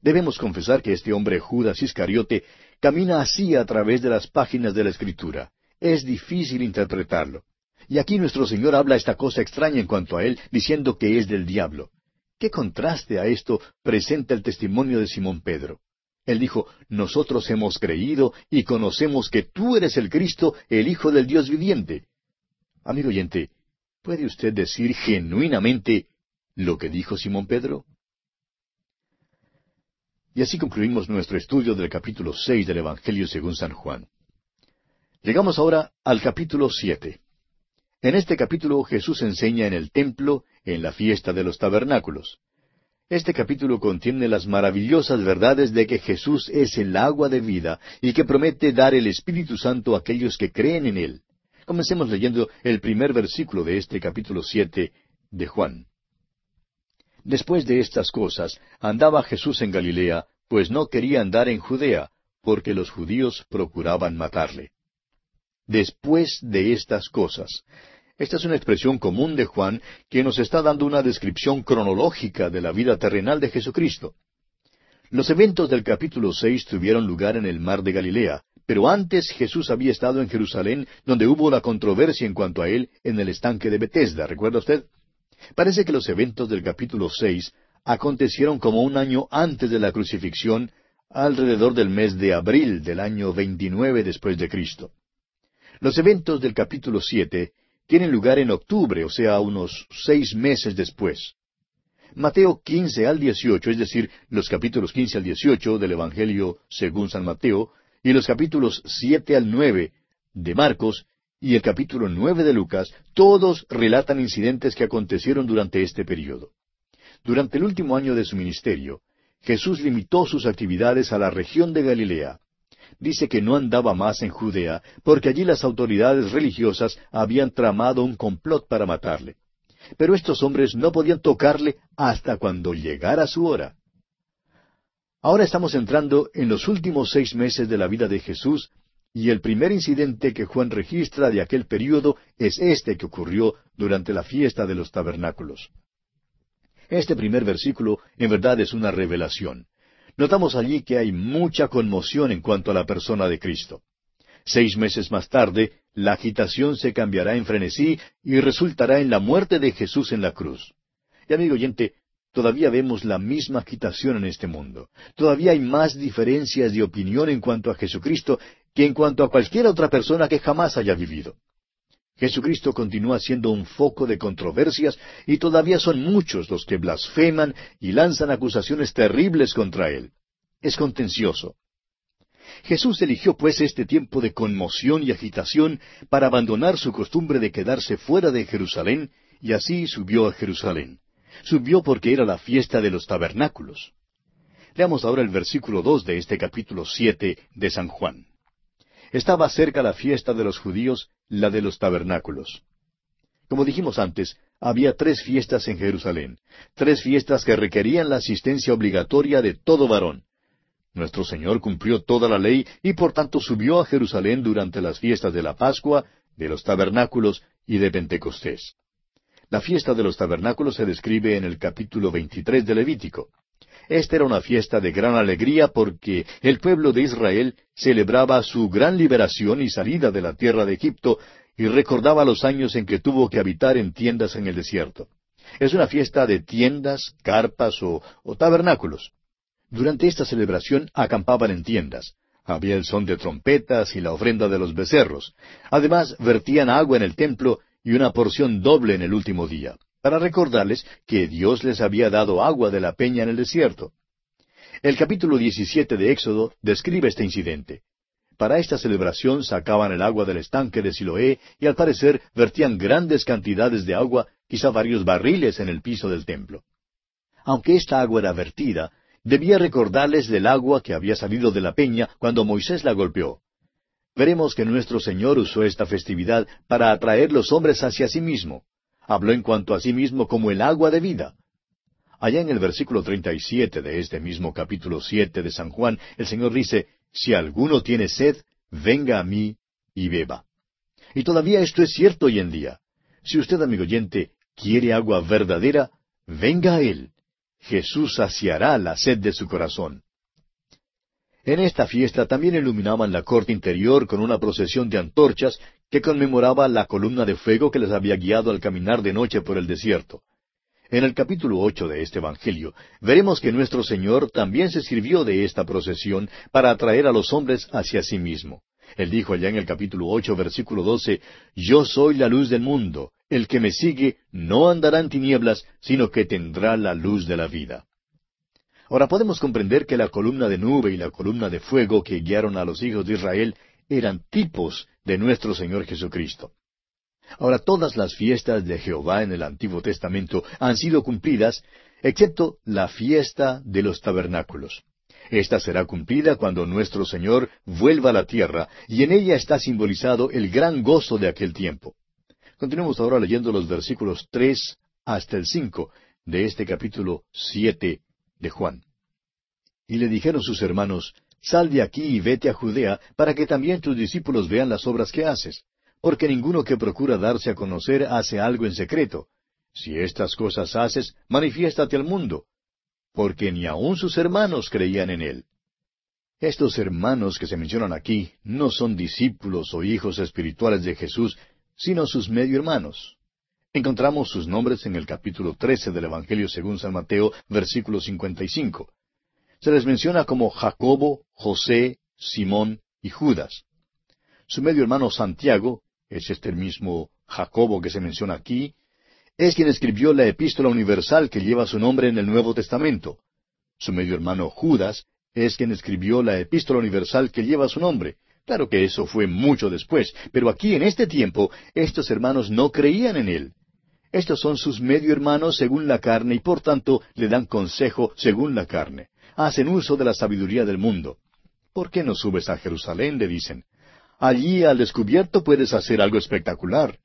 Debemos confesar que este hombre Judas Iscariote camina así a través de las páginas de la Escritura. Es difícil interpretarlo. Y aquí nuestro Señor habla esta cosa extraña en cuanto a él, diciendo que es del diablo. ¿Qué contraste a esto presenta el testimonio de Simón Pedro? Él dijo, Nosotros hemos creído y conocemos que tú eres el Cristo, el Hijo del Dios viviente. Amigo oyente, ¿puede usted decir genuinamente lo que dijo Simón Pedro? Y así concluimos nuestro estudio del capítulo seis del Evangelio según San Juan. Llegamos ahora al capítulo siete. En este capítulo Jesús enseña en el templo, en la fiesta de los tabernáculos. Este capítulo contiene las maravillosas verdades de que Jesús es el agua de vida y que promete dar el Espíritu Santo a aquellos que creen en Él. Comencemos leyendo el primer versículo de este capítulo siete de Juan. Después de estas cosas, andaba Jesús en Galilea, pues no quería andar en Judea, porque los judíos procuraban matarle. Después de estas cosas. Esta es una expresión común de Juan que nos está dando una descripción cronológica de la vida terrenal de Jesucristo. Los eventos del capítulo seis tuvieron lugar en el mar de Galilea, pero antes Jesús había estado en Jerusalén, donde hubo una controversia en cuanto a él en el estanque de Bethesda, ¿recuerda usted? Parece que los eventos del capítulo seis acontecieron como un año antes de la crucifixión, alrededor del mes de abril del año veintinueve después de Cristo. Los eventos del capítulo siete tienen lugar en octubre, o sea, unos seis meses después. Mateo 15 al 18, es decir, los capítulos 15 al 18 del Evangelio según San Mateo, y los capítulos 7 al 9 de Marcos, y el capítulo 9 de Lucas, todos relatan incidentes que acontecieron durante este periodo. Durante el último año de su ministerio, Jesús limitó sus actividades a la región de Galilea, dice que no andaba más en Judea, porque allí las autoridades religiosas habían tramado un complot para matarle. Pero estos hombres no podían tocarle hasta cuando llegara su hora. Ahora estamos entrando en los últimos seis meses de la vida de Jesús, y el primer incidente que Juan registra de aquel período es este que ocurrió durante la fiesta de los tabernáculos. Este primer versículo en verdad es una revelación. Notamos allí que hay mucha conmoción en cuanto a la persona de Cristo. Seis meses más tarde, la agitación se cambiará en frenesí y resultará en la muerte de Jesús en la cruz. Y amigo oyente, todavía vemos la misma agitación en este mundo. Todavía hay más diferencias de opinión en cuanto a Jesucristo que en cuanto a cualquier otra persona que jamás haya vivido. Jesucristo continúa siendo un foco de controversias y todavía son muchos los que blasfeman y lanzan acusaciones terribles contra Él. Es contencioso. Jesús eligió pues este tiempo de conmoción y agitación para abandonar su costumbre de quedarse fuera de Jerusalén y así subió a Jerusalén. Subió porque era la fiesta de los tabernáculos. Leamos ahora el versículo dos de este capítulo siete de San Juan. Estaba cerca la fiesta de los judíos, la de los tabernáculos. Como dijimos antes, había tres fiestas en Jerusalén, tres fiestas que requerían la asistencia obligatoria de todo varón. Nuestro Señor cumplió toda la ley y por tanto subió a Jerusalén durante las fiestas de la Pascua, de los tabernáculos y de Pentecostés. La fiesta de los tabernáculos se describe en el capítulo 23 de Levítico. Esta era una fiesta de gran alegría porque el pueblo de Israel celebraba su gran liberación y salida de la tierra de Egipto y recordaba los años en que tuvo que habitar en tiendas en el desierto. Es una fiesta de tiendas, carpas o, tabernáculos. Durante esta celebración acampaban en tiendas. Había el son de trompetas y la ofrenda de los becerros. Además, vertían agua en el templo y una porción doble en el último día para recordarles que Dios les había dado agua de la peña en el desierto. El capítulo 17 de Éxodo describe este incidente. Para esta celebración sacaban el agua del estanque de Siloé y al parecer vertían grandes cantidades de agua, quizá varios barriles en el piso del templo. Aunque esta agua era vertida, debía recordarles del agua que había salido de la peña cuando Moisés la golpeó. Veremos que nuestro Señor usó esta festividad para atraer los hombres hacia sí mismo. Habló en cuanto a sí mismo como el agua de vida. Allá en el versículo 37 de este mismo capítulo siete de San Juan, el Señor dice, Si alguno tiene sed, venga a mí y beba. Y todavía esto es cierto hoy en día. Si usted, amigo oyente, quiere agua verdadera, venga a Él. Jesús saciará la sed de su corazón. En esta fiesta también iluminaban la corte interior con una procesión de antorchas que conmemoraba la columna de fuego que les había guiado al caminar de noche por el desierto. En el capítulo ocho de este Evangelio veremos que nuestro Señor también se sirvió de esta procesión para atraer a los hombres hacia sí mismo. Él dijo allá en el capítulo ocho, versículo doce, Yo soy la luz del mundo. El que me sigue no andará en tinieblas, sino que tendrá la luz de la vida. Ahora podemos comprender que la columna de nube y la columna de fuego que guiaron a los hijos de Israel eran tipos de nuestro Señor Jesucristo. Ahora todas las fiestas de Jehová en el Antiguo Testamento han sido cumplidas, excepto la fiesta de los tabernáculos. Esta será cumplida cuando nuestro Señor vuelva a la tierra, y en ella está simbolizado el gran gozo de aquel tiempo. Continuemos ahora leyendo los versículos tres hasta el cinco de este capítulo siete de Juan. Y le dijeron sus hermanos, Sal de aquí y vete a Judea, para que también tus discípulos vean las obras que haces porque ninguno que procura darse a conocer hace algo en secreto. Si estas cosas haces, manifiéstate al mundo, porque ni aun sus hermanos creían en él. Estos hermanos que se mencionan aquí no son discípulos o hijos espirituales de Jesús, sino sus medio hermanos. Encontramos sus nombres en el capítulo 13 del Evangelio según San Mateo, versículo 55. Se les menciona como Jacobo, José, Simón y Judas. Su medio hermano Santiago es este mismo Jacobo que se menciona aquí, es quien escribió la epístola universal que lleva su nombre en el Nuevo Testamento. Su medio hermano Judas es quien escribió la epístola universal que lleva su nombre. Claro que eso fue mucho después, pero aquí en este tiempo estos hermanos no creían en él. Estos son sus medio hermanos según la carne y por tanto le dan consejo según la carne. Hacen uso de la sabiduría del mundo. ¿Por qué no subes a Jerusalén? le dicen. Allí al descubierto puedes hacer algo espectacular.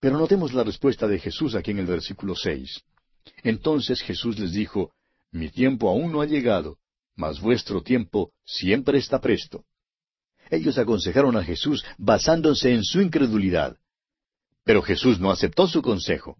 Pero notemos la respuesta de Jesús aquí en el versículo seis. Entonces Jesús les dijo, Mi tiempo aún no ha llegado, mas vuestro tiempo siempre está presto. Ellos aconsejaron a Jesús basándose en su incredulidad. Pero Jesús no aceptó su consejo.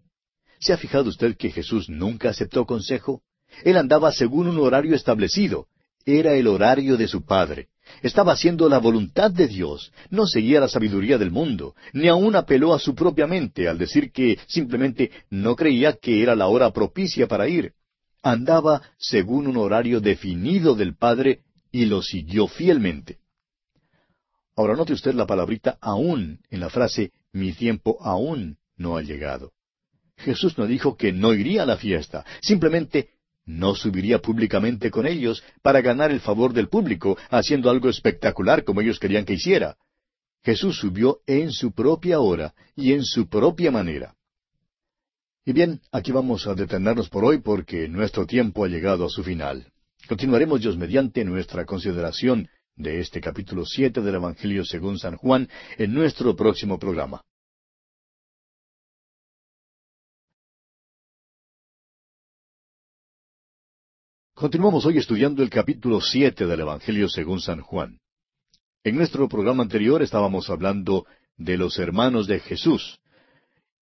¿Se ha fijado usted que Jesús nunca aceptó consejo? Él andaba según un horario establecido. Era el horario de su Padre. Estaba haciendo la voluntad de Dios, no seguía la sabiduría del mundo, ni aun apeló a su propia mente al decir que simplemente no creía que era la hora propicia para ir. Andaba según un horario definido del Padre y lo siguió fielmente. Ahora note usted la palabrita aún en la frase mi tiempo aún no ha llegado. Jesús no dijo que no iría a la fiesta, simplemente no subiría públicamente con ellos para ganar el favor del público, haciendo algo espectacular como ellos querían que hiciera. Jesús subió en su propia hora y en su propia manera. Y bien, aquí vamos a detenernos por hoy porque nuestro tiempo ha llegado a su final. Continuaremos Dios mediante nuestra consideración de este capítulo siete del Evangelio según San Juan en nuestro próximo programa. Continuamos hoy estudiando el capítulo siete del Evangelio según San Juan. En nuestro programa anterior estábamos hablando de los hermanos de Jesús,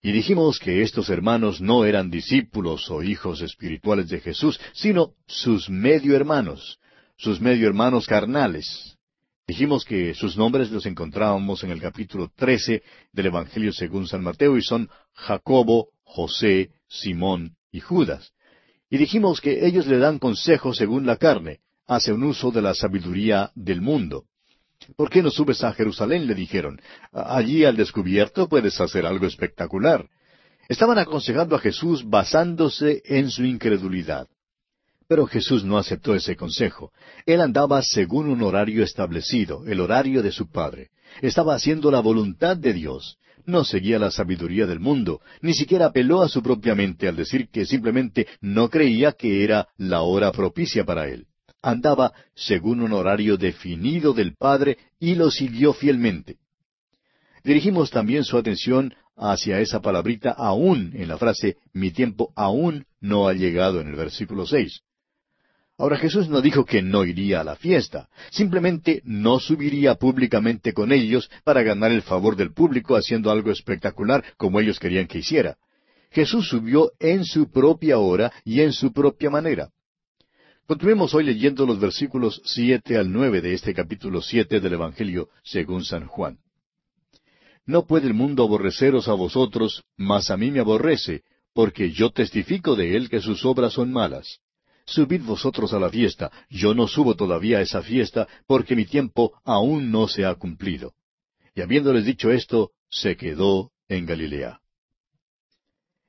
y dijimos que estos hermanos no eran discípulos o hijos espirituales de Jesús, sino sus medio hermanos, sus medio hermanos carnales. Dijimos que sus nombres los encontrábamos en el capítulo trece del Evangelio según San Mateo y son Jacobo, José, Simón y Judas. Y dijimos que ellos le dan consejo según la carne, hace un uso de la sabiduría del mundo. ¿Por qué no subes a Jerusalén? le dijeron. Allí al descubierto puedes hacer algo espectacular. Estaban aconsejando a Jesús basándose en su incredulidad. Pero Jesús no aceptó ese consejo. Él andaba según un horario establecido, el horario de su Padre. Estaba haciendo la voluntad de Dios. no seguía la sabiduría del mundo, ni siquiera apeló a su propia mente al decir que simplemente no creía que era la hora propicia para él. Andaba según un horario definido del Padre y lo siguió fielmente. Dirigimos también su atención hacia esa palabrita aún en la frase mi tiempo aún no ha llegado en el versículo seis. Ahora Jesús no dijo que no iría a la fiesta, simplemente no subiría públicamente con ellos para ganar el favor del público haciendo algo espectacular como ellos querían que hiciera. Jesús subió en su propia hora y en su propia manera. Continuemos hoy leyendo los versículos siete al nueve de este capítulo siete del Evangelio según San Juan. No puede el mundo aborreceros a vosotros, mas a mí me aborrece, porque yo testifico de él que sus obras son malas. Subid vosotros a la fiesta, yo no subo todavía a esa fiesta, porque mi tiempo aún no se ha cumplido. Y habiéndoles dicho esto, se quedó en Galilea.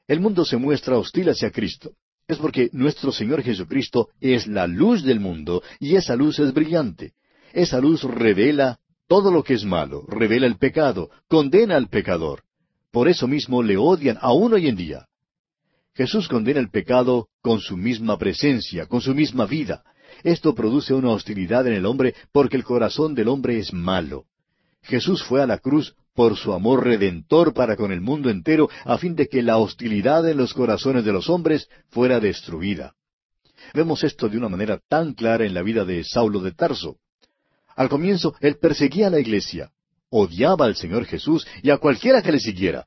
El mundo se muestra hostil hacia Cristo. Es porque nuestro Señor Jesucristo es la luz del mundo, y esa luz es brillante. Esa luz revela todo lo que es malo, revela el pecado, condena al pecador. Por eso mismo le odian aún hoy en día. Jesús condena el pecado con su misma presencia, con su misma vida. Esto produce una hostilidad en el hombre porque el corazón del hombre es malo. Jesús fue a la cruz por su amor redentor para con el mundo entero, a fin de que la hostilidad en los corazones de los hombres fuera destruida. Vemos esto de una manera tan clara en la vida de Saulo de Tarso. Al comienzo, él perseguía a la iglesia, odiaba al Señor Jesús y a cualquiera que le siguiera.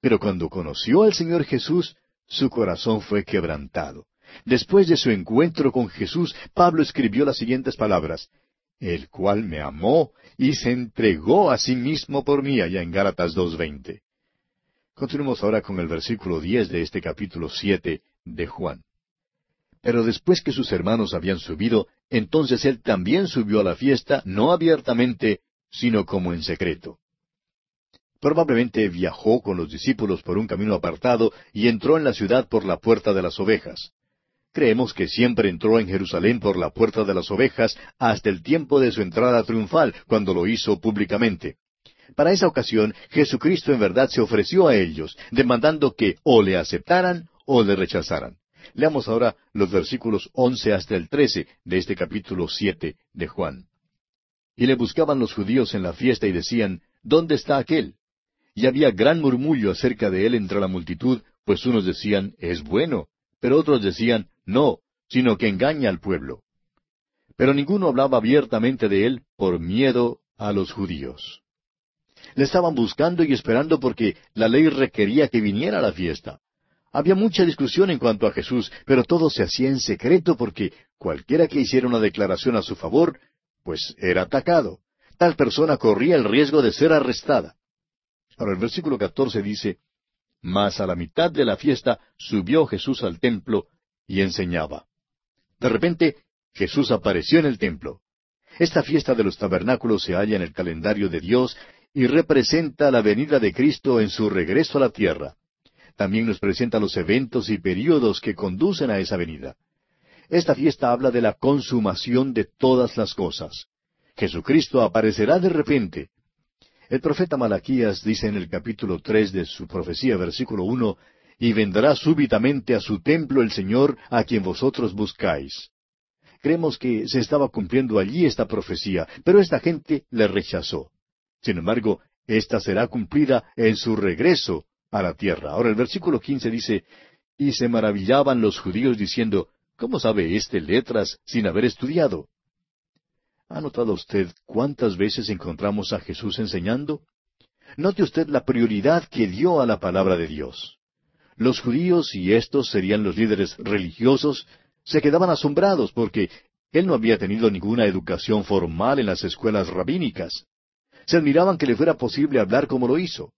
Pero cuando conoció al Señor Jesús, su corazón fue quebrantado. Después de su encuentro con Jesús, Pablo escribió las siguientes palabras, el cual me amó y se entregó a sí mismo por mí, allá en Gálatas 2.20. Continuemos ahora con el versículo diez de este capítulo siete de Juan. Pero después que sus hermanos habían subido, entonces él también subió a la fiesta, no abiertamente, sino como en secreto. Probablemente viajó con los discípulos por un camino apartado y entró en la ciudad por la puerta de las ovejas. Creemos que siempre entró en Jerusalén por la puerta de las ovejas hasta el tiempo de su entrada triunfal, cuando lo hizo públicamente. Para esa ocasión, Jesucristo en verdad se ofreció a ellos, demandando que o le aceptaran o le rechazaran. Leamos ahora los versículos once hasta el trece de este capítulo siete de Juan. Y le buscaban los judíos en la fiesta y decían, ¿Dónde está aquel? Y había gran murmullo acerca de él entre la multitud, pues unos decían, es bueno, pero otros decían, no, sino que engaña al pueblo. Pero ninguno hablaba abiertamente de él por miedo a los judíos. Le estaban buscando y esperando porque la ley requería que viniera a la fiesta. Había mucha discusión en cuanto a Jesús, pero todo se hacía en secreto porque cualquiera que hiciera una declaración a su favor, pues era atacado. Tal persona corría el riesgo de ser arrestada. Ahora el versículo catorce dice, Mas a la mitad de la fiesta subió Jesús al templo y enseñaba. De repente Jesús apareció en el templo. Esta fiesta de los tabernáculos se halla en el calendario de Dios y representa la venida de Cristo en su regreso a la tierra. También nos presenta los eventos y períodos que conducen a esa venida. Esta fiesta habla de la consumación de todas las cosas. Jesucristo aparecerá de repente, el profeta Malaquías dice en el capítulo tres de su profecía, versículo uno, y vendrá súbitamente a su templo el Señor a quien vosotros buscáis. Creemos que se estaba cumpliendo allí esta profecía, pero esta gente le rechazó. Sin embargo, esta será cumplida en su regreso a la tierra. Ahora el versículo quince dice, y se maravillaban los judíos diciendo, ¿cómo sabe éste letras sin haber estudiado? ¿Ha notado usted cuántas veces encontramos a Jesús enseñando? Note usted la prioridad que dio a la palabra de Dios. Los judíos, y estos serían los líderes religiosos, se quedaban asombrados porque él no había tenido ninguna educación formal en las escuelas rabínicas. Se admiraban que le fuera posible hablar como lo hizo.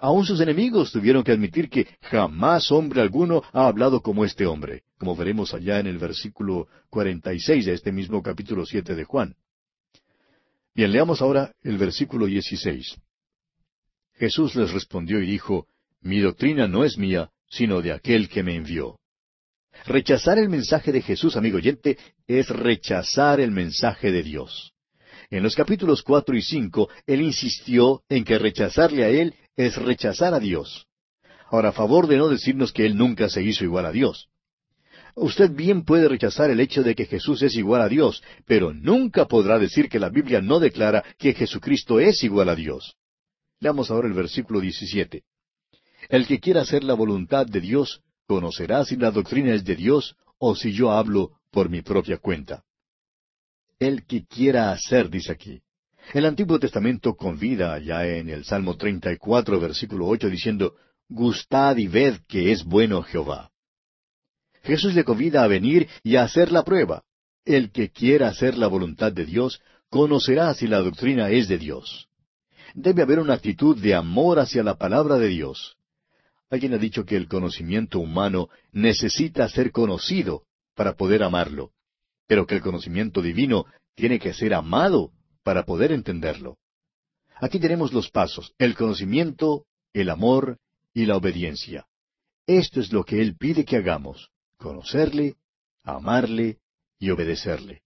Aún sus enemigos tuvieron que admitir que jamás hombre alguno ha hablado como este hombre, como veremos allá en el versículo cuarenta y seis de este mismo capítulo siete de Juan. Bien, leamos ahora el versículo dieciséis. Jesús les respondió y dijo, Mi doctrina no es mía, sino de aquel que me envió. Rechazar el mensaje de Jesús, amigo oyente, es rechazar el mensaje de Dios. En los capítulos cuatro y cinco, Él insistió en que rechazarle a Él es rechazar a Dios. Ahora, a favor de no decirnos que Él nunca se hizo igual a Dios. Usted bien puede rechazar el hecho de que Jesús es igual a Dios, pero nunca podrá decir que la Biblia no declara que Jesucristo es igual a Dios. Leamos ahora el versículo 17. El que quiera hacer la voluntad de Dios, conocerá si la doctrina es de Dios o si yo hablo por mi propia cuenta. El que quiera hacer, dice aquí. El Antiguo Testamento convida ya en el Salmo 34, versículo 8, diciendo, Gustad y ved que es bueno Jehová. Jesús le convida a venir y a hacer la prueba. El que quiera hacer la voluntad de Dios, conocerá si la doctrina es de Dios. Debe haber una actitud de amor hacia la palabra de Dios. Alguien ha dicho que el conocimiento humano necesita ser conocido para poder amarlo, pero que el conocimiento divino tiene que ser amado para poder entenderlo. Aquí tenemos los pasos, el conocimiento, el amor y la obediencia. Esto es lo que Él pide que hagamos conocerle, amarle y obedecerle.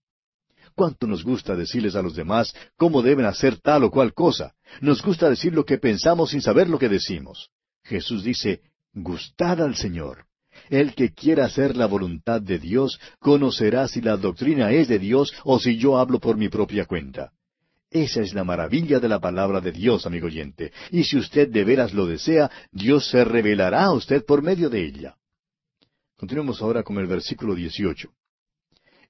¿Cuánto nos gusta decirles a los demás cómo deben hacer tal o cual cosa? Nos gusta decir lo que pensamos sin saber lo que decimos. Jesús dice, gustad al Señor. El que quiera hacer la voluntad de Dios conocerá si la doctrina es de Dios o si yo hablo por mi propia cuenta. Esa es la maravilla de la palabra de Dios, amigo oyente. Y si usted de veras lo desea, Dios se revelará a usted por medio de ella. Continuemos ahora con el versículo 18.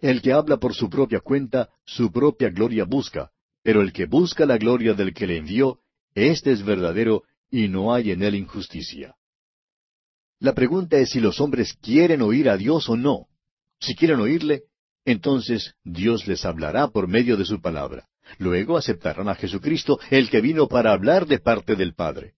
El que habla por su propia cuenta, su propia gloria busca, pero el que busca la gloria del que le envió, éste es verdadero y no hay en él injusticia. La pregunta es si los hombres quieren oír a Dios o no. Si quieren oírle, entonces Dios les hablará por medio de su palabra. Luego aceptarán a Jesucristo, el que vino para hablar de parte del Padre.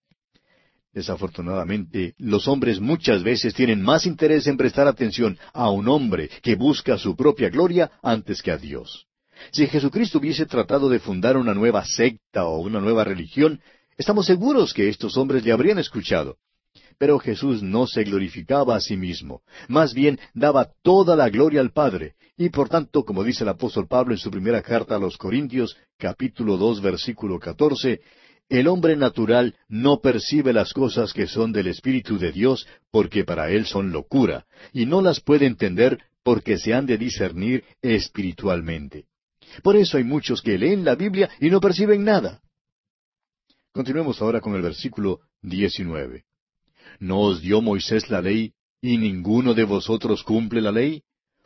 Desafortunadamente, los hombres muchas veces tienen más interés en prestar atención a un hombre que busca su propia gloria antes que a Dios. Si Jesucristo hubiese tratado de fundar una nueva secta o una nueva religión, estamos seguros que estos hombres le habrían escuchado. Pero Jesús no se glorificaba a sí mismo, más bien daba toda la gloria al Padre, y por tanto, como dice el apóstol Pablo en su primera carta a los Corintios, capítulo dos, versículo catorce, el hombre natural no percibe las cosas que son del Espíritu de Dios porque para él son locura, y no las puede entender porque se han de discernir espiritualmente. Por eso hay muchos que leen la Biblia y no perciben nada. Continuemos ahora con el versículo 19. ¿No os dio Moisés la ley y ninguno de vosotros cumple la ley?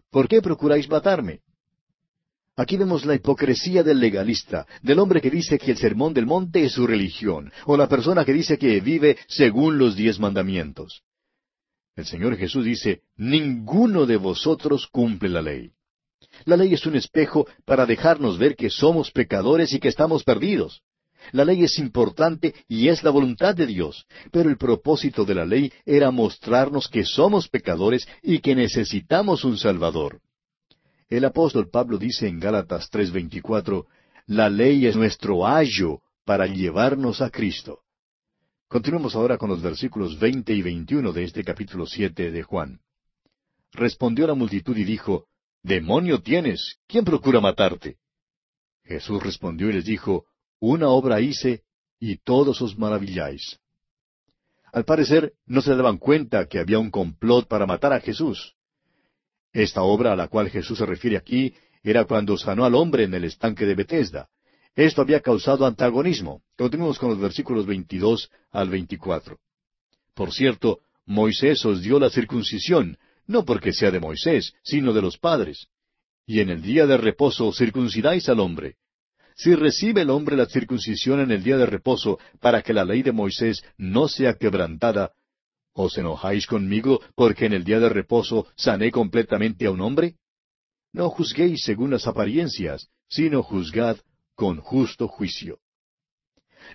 ¿Por qué procuráis matarme? Aquí vemos la hipocresía del legalista, del hombre que dice que el sermón del monte es su religión, o la persona que dice que vive según los diez mandamientos. El Señor Jesús dice, ninguno de vosotros cumple la ley. La ley es un espejo para dejarnos ver que somos pecadores y que estamos perdidos. La ley es importante y es la voluntad de Dios, pero el propósito de la ley era mostrarnos que somos pecadores y que necesitamos un Salvador. El apóstol Pablo dice en Gálatas 3:24, la ley es nuestro ayo para llevarnos a Cristo. Continuemos ahora con los versículos 20 y 21 de este capítulo 7 de Juan. Respondió la multitud y dijo, Demonio tienes, ¿quién procura matarte? Jesús respondió y les dijo, Una obra hice, y todos os maravilláis. Al parecer, no se daban cuenta que había un complot para matar a Jesús. Esta obra a la cual Jesús se refiere aquí era cuando sanó al hombre en el estanque de Bethesda. Esto había causado antagonismo. Continuemos con los versículos 22 al 24. Por cierto, Moisés os dio la circuncisión, no porque sea de Moisés, sino de los padres. Y en el día de reposo circuncidáis al hombre. Si recibe el hombre la circuncisión en el día de reposo para que la ley de Moisés no sea quebrantada, ¿Os enojáis conmigo porque en el día de reposo sané completamente a un hombre? No juzguéis según las apariencias, sino juzgad con justo juicio.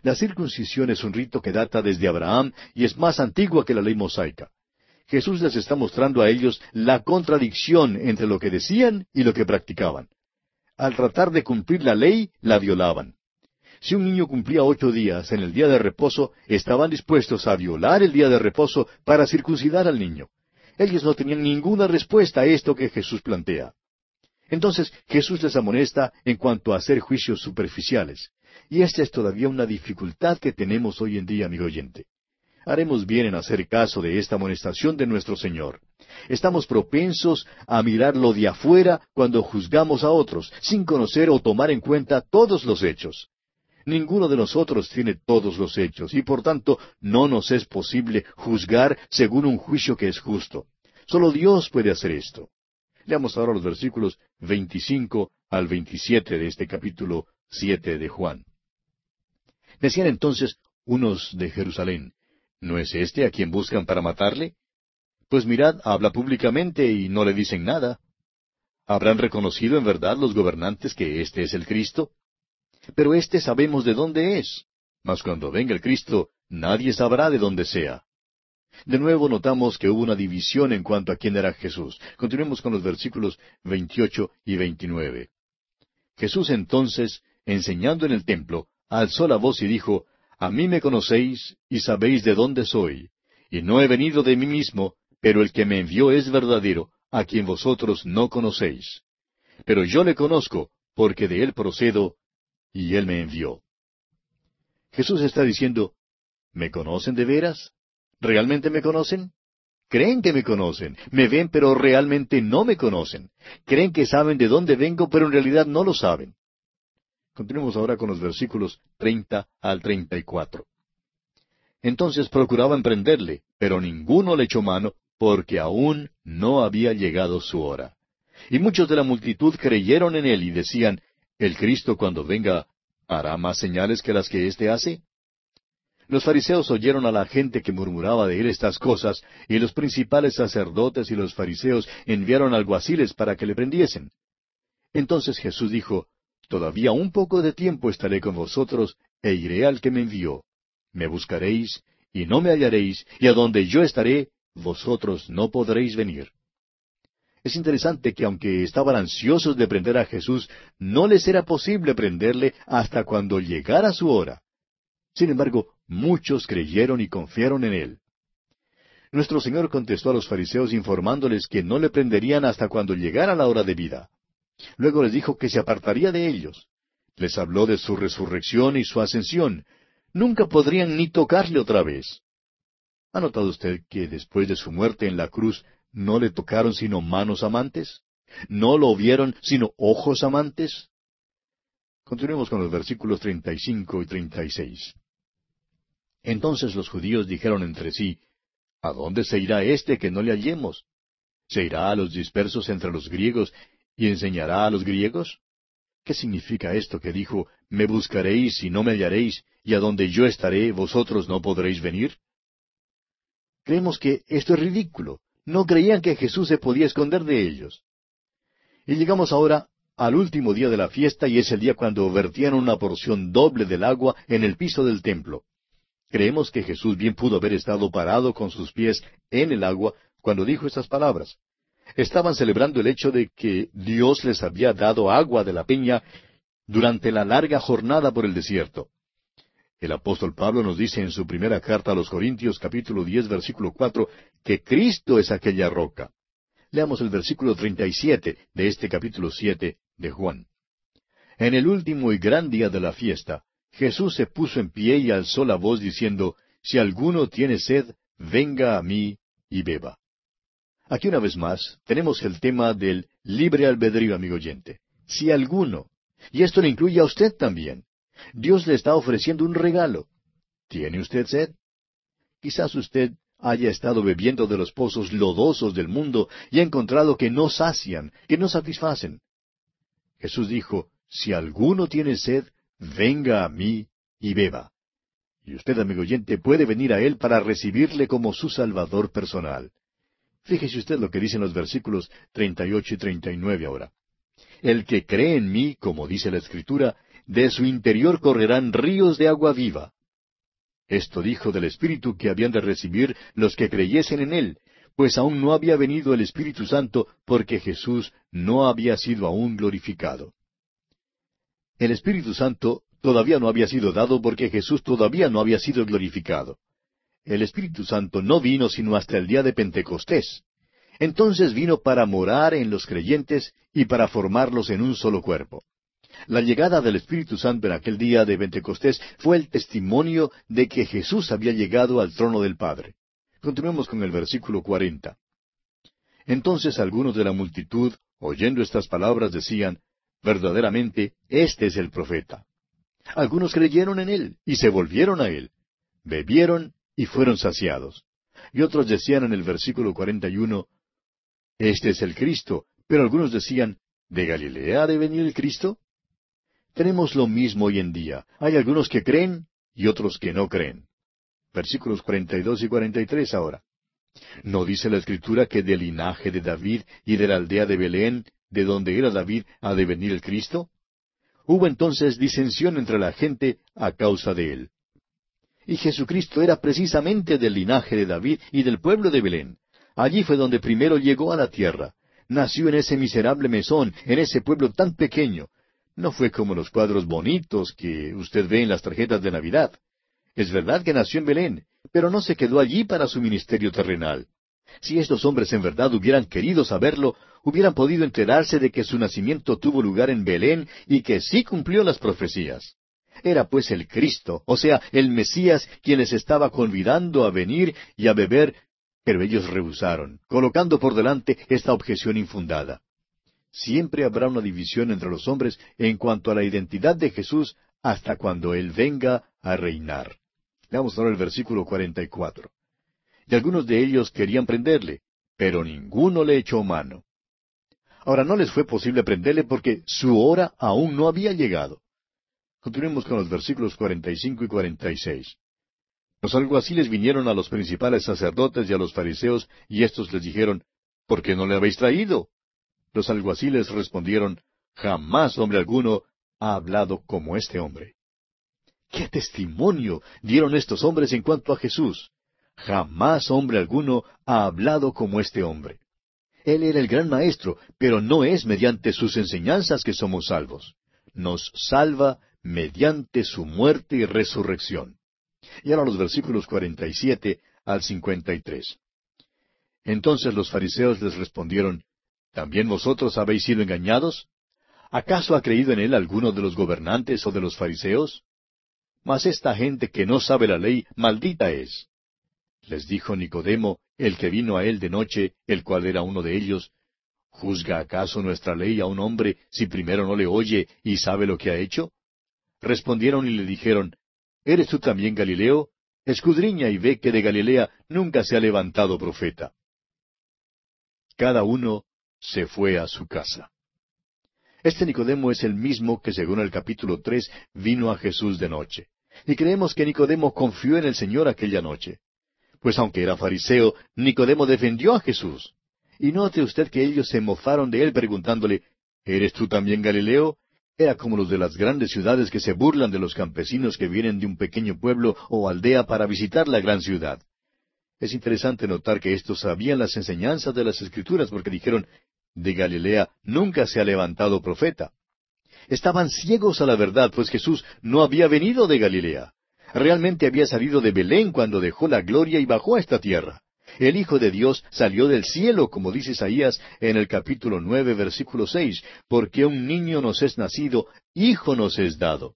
La circuncisión es un rito que data desde Abraham y es más antigua que la ley mosaica. Jesús les está mostrando a ellos la contradicción entre lo que decían y lo que practicaban. Al tratar de cumplir la ley, la violaban. Si un niño cumplía ocho días en el día de reposo, estaban dispuestos a violar el día de reposo para circuncidar al niño. Ellos no tenían ninguna respuesta a esto que Jesús plantea. Entonces Jesús les amonesta en cuanto a hacer juicios superficiales. Y esta es todavía una dificultad que tenemos hoy en día, amigo oyente. Haremos bien en hacer caso de esta amonestación de nuestro Señor. Estamos propensos a mirar lo de afuera cuando juzgamos a otros, sin conocer o tomar en cuenta todos los hechos. Ninguno de nosotros tiene todos los hechos y por tanto no nos es posible juzgar según un juicio que es justo. Solo Dios puede hacer esto. Leamos ahora los versículos 25 al 27 de este capítulo 7 de Juan. Decían entonces unos de Jerusalén, ¿no es este a quien buscan para matarle? Pues mirad, habla públicamente y no le dicen nada. ¿Habrán reconocido en verdad los gobernantes que este es el Cristo? Pero éste sabemos de dónde es. Mas cuando venga el Cristo, nadie sabrá de dónde sea. De nuevo notamos que hubo una división en cuanto a quién era Jesús. Continuemos con los versículos 28 y 29. Jesús entonces, enseñando en el templo, alzó la voz y dijo, A mí me conocéis y sabéis de dónde soy. Y no he venido de mí mismo, pero el que me envió es verdadero, a quien vosotros no conocéis. Pero yo le conozco, porque de él procedo, y él me envió. Jesús está diciendo, ¿me conocen de veras? ¿Realmente me conocen? Creen que me conocen, me ven pero realmente no me conocen. Creen que saben de dónde vengo pero en realidad no lo saben. Continuemos ahora con los versículos 30 al 34. Entonces procuraban prenderle, pero ninguno le echó mano, porque aún no había llegado su hora. Y muchos de la multitud creyeron en él y decían, ¿El Cristo cuando venga hará más señales que las que éste hace? Los fariseos oyeron a la gente que murmuraba de él estas cosas, y los principales sacerdotes y los fariseos enviaron alguaciles para que le prendiesen. Entonces Jesús dijo, Todavía un poco de tiempo estaré con vosotros, e iré al que me envió. Me buscaréis, y no me hallaréis, y a donde yo estaré, vosotros no podréis venir. Es interesante que aunque estaban ansiosos de prender a Jesús, no les era posible prenderle hasta cuando llegara su hora. Sin embargo, muchos creyeron y confiaron en él. Nuestro Señor contestó a los fariseos informándoles que no le prenderían hasta cuando llegara la hora de vida. Luego les dijo que se apartaría de ellos. Les habló de su resurrección y su ascensión. Nunca podrían ni tocarle otra vez. ¿Ha notado usted que después de su muerte en la cruz ¿No le tocaron sino manos amantes? ¿No lo vieron sino ojos amantes? Continuemos con los versículos 35 y 36. Entonces los judíos dijeron entre sí, ¿A dónde se irá éste que no le hallemos? ¿Se irá a los dispersos entre los griegos y enseñará a los griegos? ¿Qué significa esto que dijo, Me buscaréis y no me hallaréis, y a donde yo estaré vosotros no podréis venir? Creemos que esto es ridículo. No creían que Jesús se podía esconder de ellos. Y llegamos ahora al último día de la fiesta y es el día cuando vertían una porción doble del agua en el piso del templo. Creemos que Jesús bien pudo haber estado parado con sus pies en el agua cuando dijo estas palabras. Estaban celebrando el hecho de que Dios les había dado agua de la peña durante la larga jornada por el desierto. El apóstol Pablo nos dice en su primera carta a los Corintios capítulo diez versículo cuatro que Cristo es aquella roca. Leamos el versículo treinta y siete de este capítulo siete de Juan. En el último y gran día de la fiesta, Jesús se puso en pie y alzó la voz diciendo, Si alguno tiene sed, venga a mí y beba. Aquí una vez más tenemos el tema del libre albedrío, amigo oyente. Si alguno, y esto le incluye a usted también. Dios le está ofreciendo un regalo. ¿Tiene usted sed? Quizás usted haya estado bebiendo de los pozos lodosos del mundo y ha encontrado que no sacian, que no satisfacen. Jesús dijo, si alguno tiene sed, venga a mí y beba. Y usted, amigo oyente, puede venir a Él para recibirle como su Salvador personal. Fíjese usted lo que dicen los versículos 38 y 39 ahora. El que cree en mí, como dice la Escritura, de su interior correrán ríos de agua viva. Esto dijo del Espíritu que habían de recibir los que creyesen en Él, pues aún no había venido el Espíritu Santo porque Jesús no había sido aún glorificado. El Espíritu Santo todavía no había sido dado porque Jesús todavía no había sido glorificado. El Espíritu Santo no vino sino hasta el día de Pentecostés. Entonces vino para morar en los creyentes y para formarlos en un solo cuerpo. La llegada del Espíritu Santo en aquel día de Pentecostés fue el testimonio de que Jesús había llegado al trono del Padre. Continuemos con el versículo cuarenta. Entonces algunos de la multitud, oyendo estas palabras, decían, verdaderamente, este es el profeta. Algunos creyeron en él y se volvieron a él. Bebieron y fueron saciados. Y otros decían en el versículo cuarenta y uno, Este es el Cristo. Pero algunos decían, ¿de Galilea ha de venir el Cristo? Tenemos lo mismo hoy en día. Hay algunos que creen y otros que no creen. Versículos cuarenta y dos y cuarenta y tres ahora. ¿No dice la Escritura que del linaje de David y de la aldea de Belén, de donde era David, ha de venir el Cristo? Hubo entonces disensión entre la gente a causa de él. Y Jesucristo era precisamente del linaje de David y del pueblo de Belén. Allí fue donde primero llegó a la tierra. Nació en ese miserable mesón, en ese pueblo tan pequeño. No fue como los cuadros bonitos que usted ve en las tarjetas de Navidad. Es verdad que nació en Belén, pero no se quedó allí para su ministerio terrenal. Si estos hombres en verdad hubieran querido saberlo, hubieran podido enterarse de que su nacimiento tuvo lugar en Belén y que sí cumplió las profecías. Era pues el Cristo, o sea, el Mesías, quien les estaba convidando a venir y a beber, pero ellos rehusaron, colocando por delante esta objeción infundada. Siempre habrá una división entre los hombres en cuanto a la identidad de Jesús hasta cuando Él venga a reinar. Veamos ahora el versículo 44. Y algunos de ellos querían prenderle, pero ninguno le echó mano. Ahora no les fue posible prenderle porque su hora aún no había llegado. Continuemos con los versículos 45 y 46. Los alguaciles vinieron a los principales sacerdotes y a los fariseos, y éstos les dijeron, ¿Por qué no le habéis traído? Los alguaciles respondieron, Jamás hombre alguno ha hablado como este hombre. ¿Qué testimonio dieron estos hombres en cuanto a Jesús? Jamás hombre alguno ha hablado como este hombre. Él era el gran maestro, pero no es mediante sus enseñanzas que somos salvos. Nos salva mediante su muerte y resurrección. Y ahora los versículos 47 al 53. Entonces los fariseos les respondieron, ¿También vosotros habéis sido engañados? ¿Acaso ha creído en él alguno de los gobernantes o de los fariseos? Mas esta gente que no sabe la ley, maldita es. Les dijo Nicodemo, el que vino a él de noche, el cual era uno de ellos, ¿Juzga acaso nuestra ley a un hombre si primero no le oye y sabe lo que ha hecho? Respondieron y le dijeron, ¿Eres tú también Galileo? Escudriña y ve que de Galilea nunca se ha levantado profeta. Cada uno se fue a su casa. Este Nicodemo es el mismo que según el capítulo tres vino a Jesús de noche. Y creemos que Nicodemo confió en el Señor aquella noche. Pues aunque era fariseo, Nicodemo defendió a Jesús. Y note usted que ellos se mofaron de él preguntándole, ¿Eres tú también Galileo? Era como los de las grandes ciudades que se burlan de los campesinos que vienen de un pequeño pueblo o aldea para visitar la gran ciudad. Es interesante notar que estos sabían las enseñanzas de las Escrituras porque dijeron, de Galilea nunca se ha levantado profeta. Estaban ciegos a la verdad, pues Jesús no había venido de Galilea. Realmente había salido de Belén cuando dejó la gloria y bajó a esta tierra. El Hijo de Dios salió del cielo, como dice Isaías en el capítulo nueve, versículo seis, porque un niño nos es nacido, hijo nos es dado.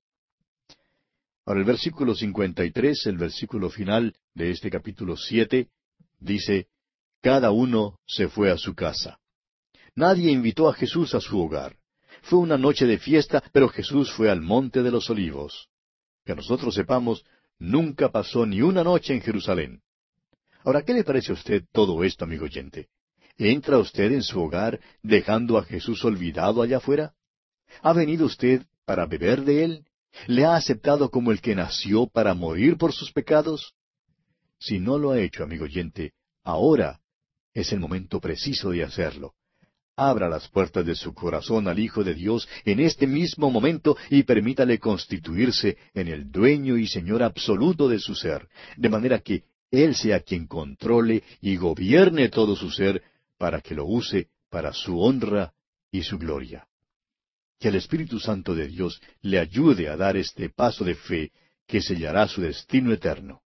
Ahora el versículo cincuenta y tres, el versículo final de este capítulo siete, dice, Cada uno se fue a su casa. Nadie invitó a Jesús a su hogar. Fue una noche de fiesta, pero Jesús fue al monte de los olivos. Que nosotros sepamos, nunca pasó ni una noche en Jerusalén. Ahora, ¿qué le parece a usted todo esto, amigo oyente? ¿Entra usted en su hogar dejando a Jesús olvidado allá afuera? ¿Ha venido usted para beber de él? ¿Le ha aceptado como el que nació para morir por sus pecados? Si no lo ha hecho, amigo oyente, ahora es el momento preciso de hacerlo. Abra las puertas de su corazón al Hijo de Dios en este mismo momento y permítale constituirse en el dueño y Señor absoluto de su ser, de manera que Él sea quien controle y gobierne todo su ser para que lo use para su honra y su gloria. Que el Espíritu Santo de Dios le ayude a dar este paso de fe que sellará su destino eterno.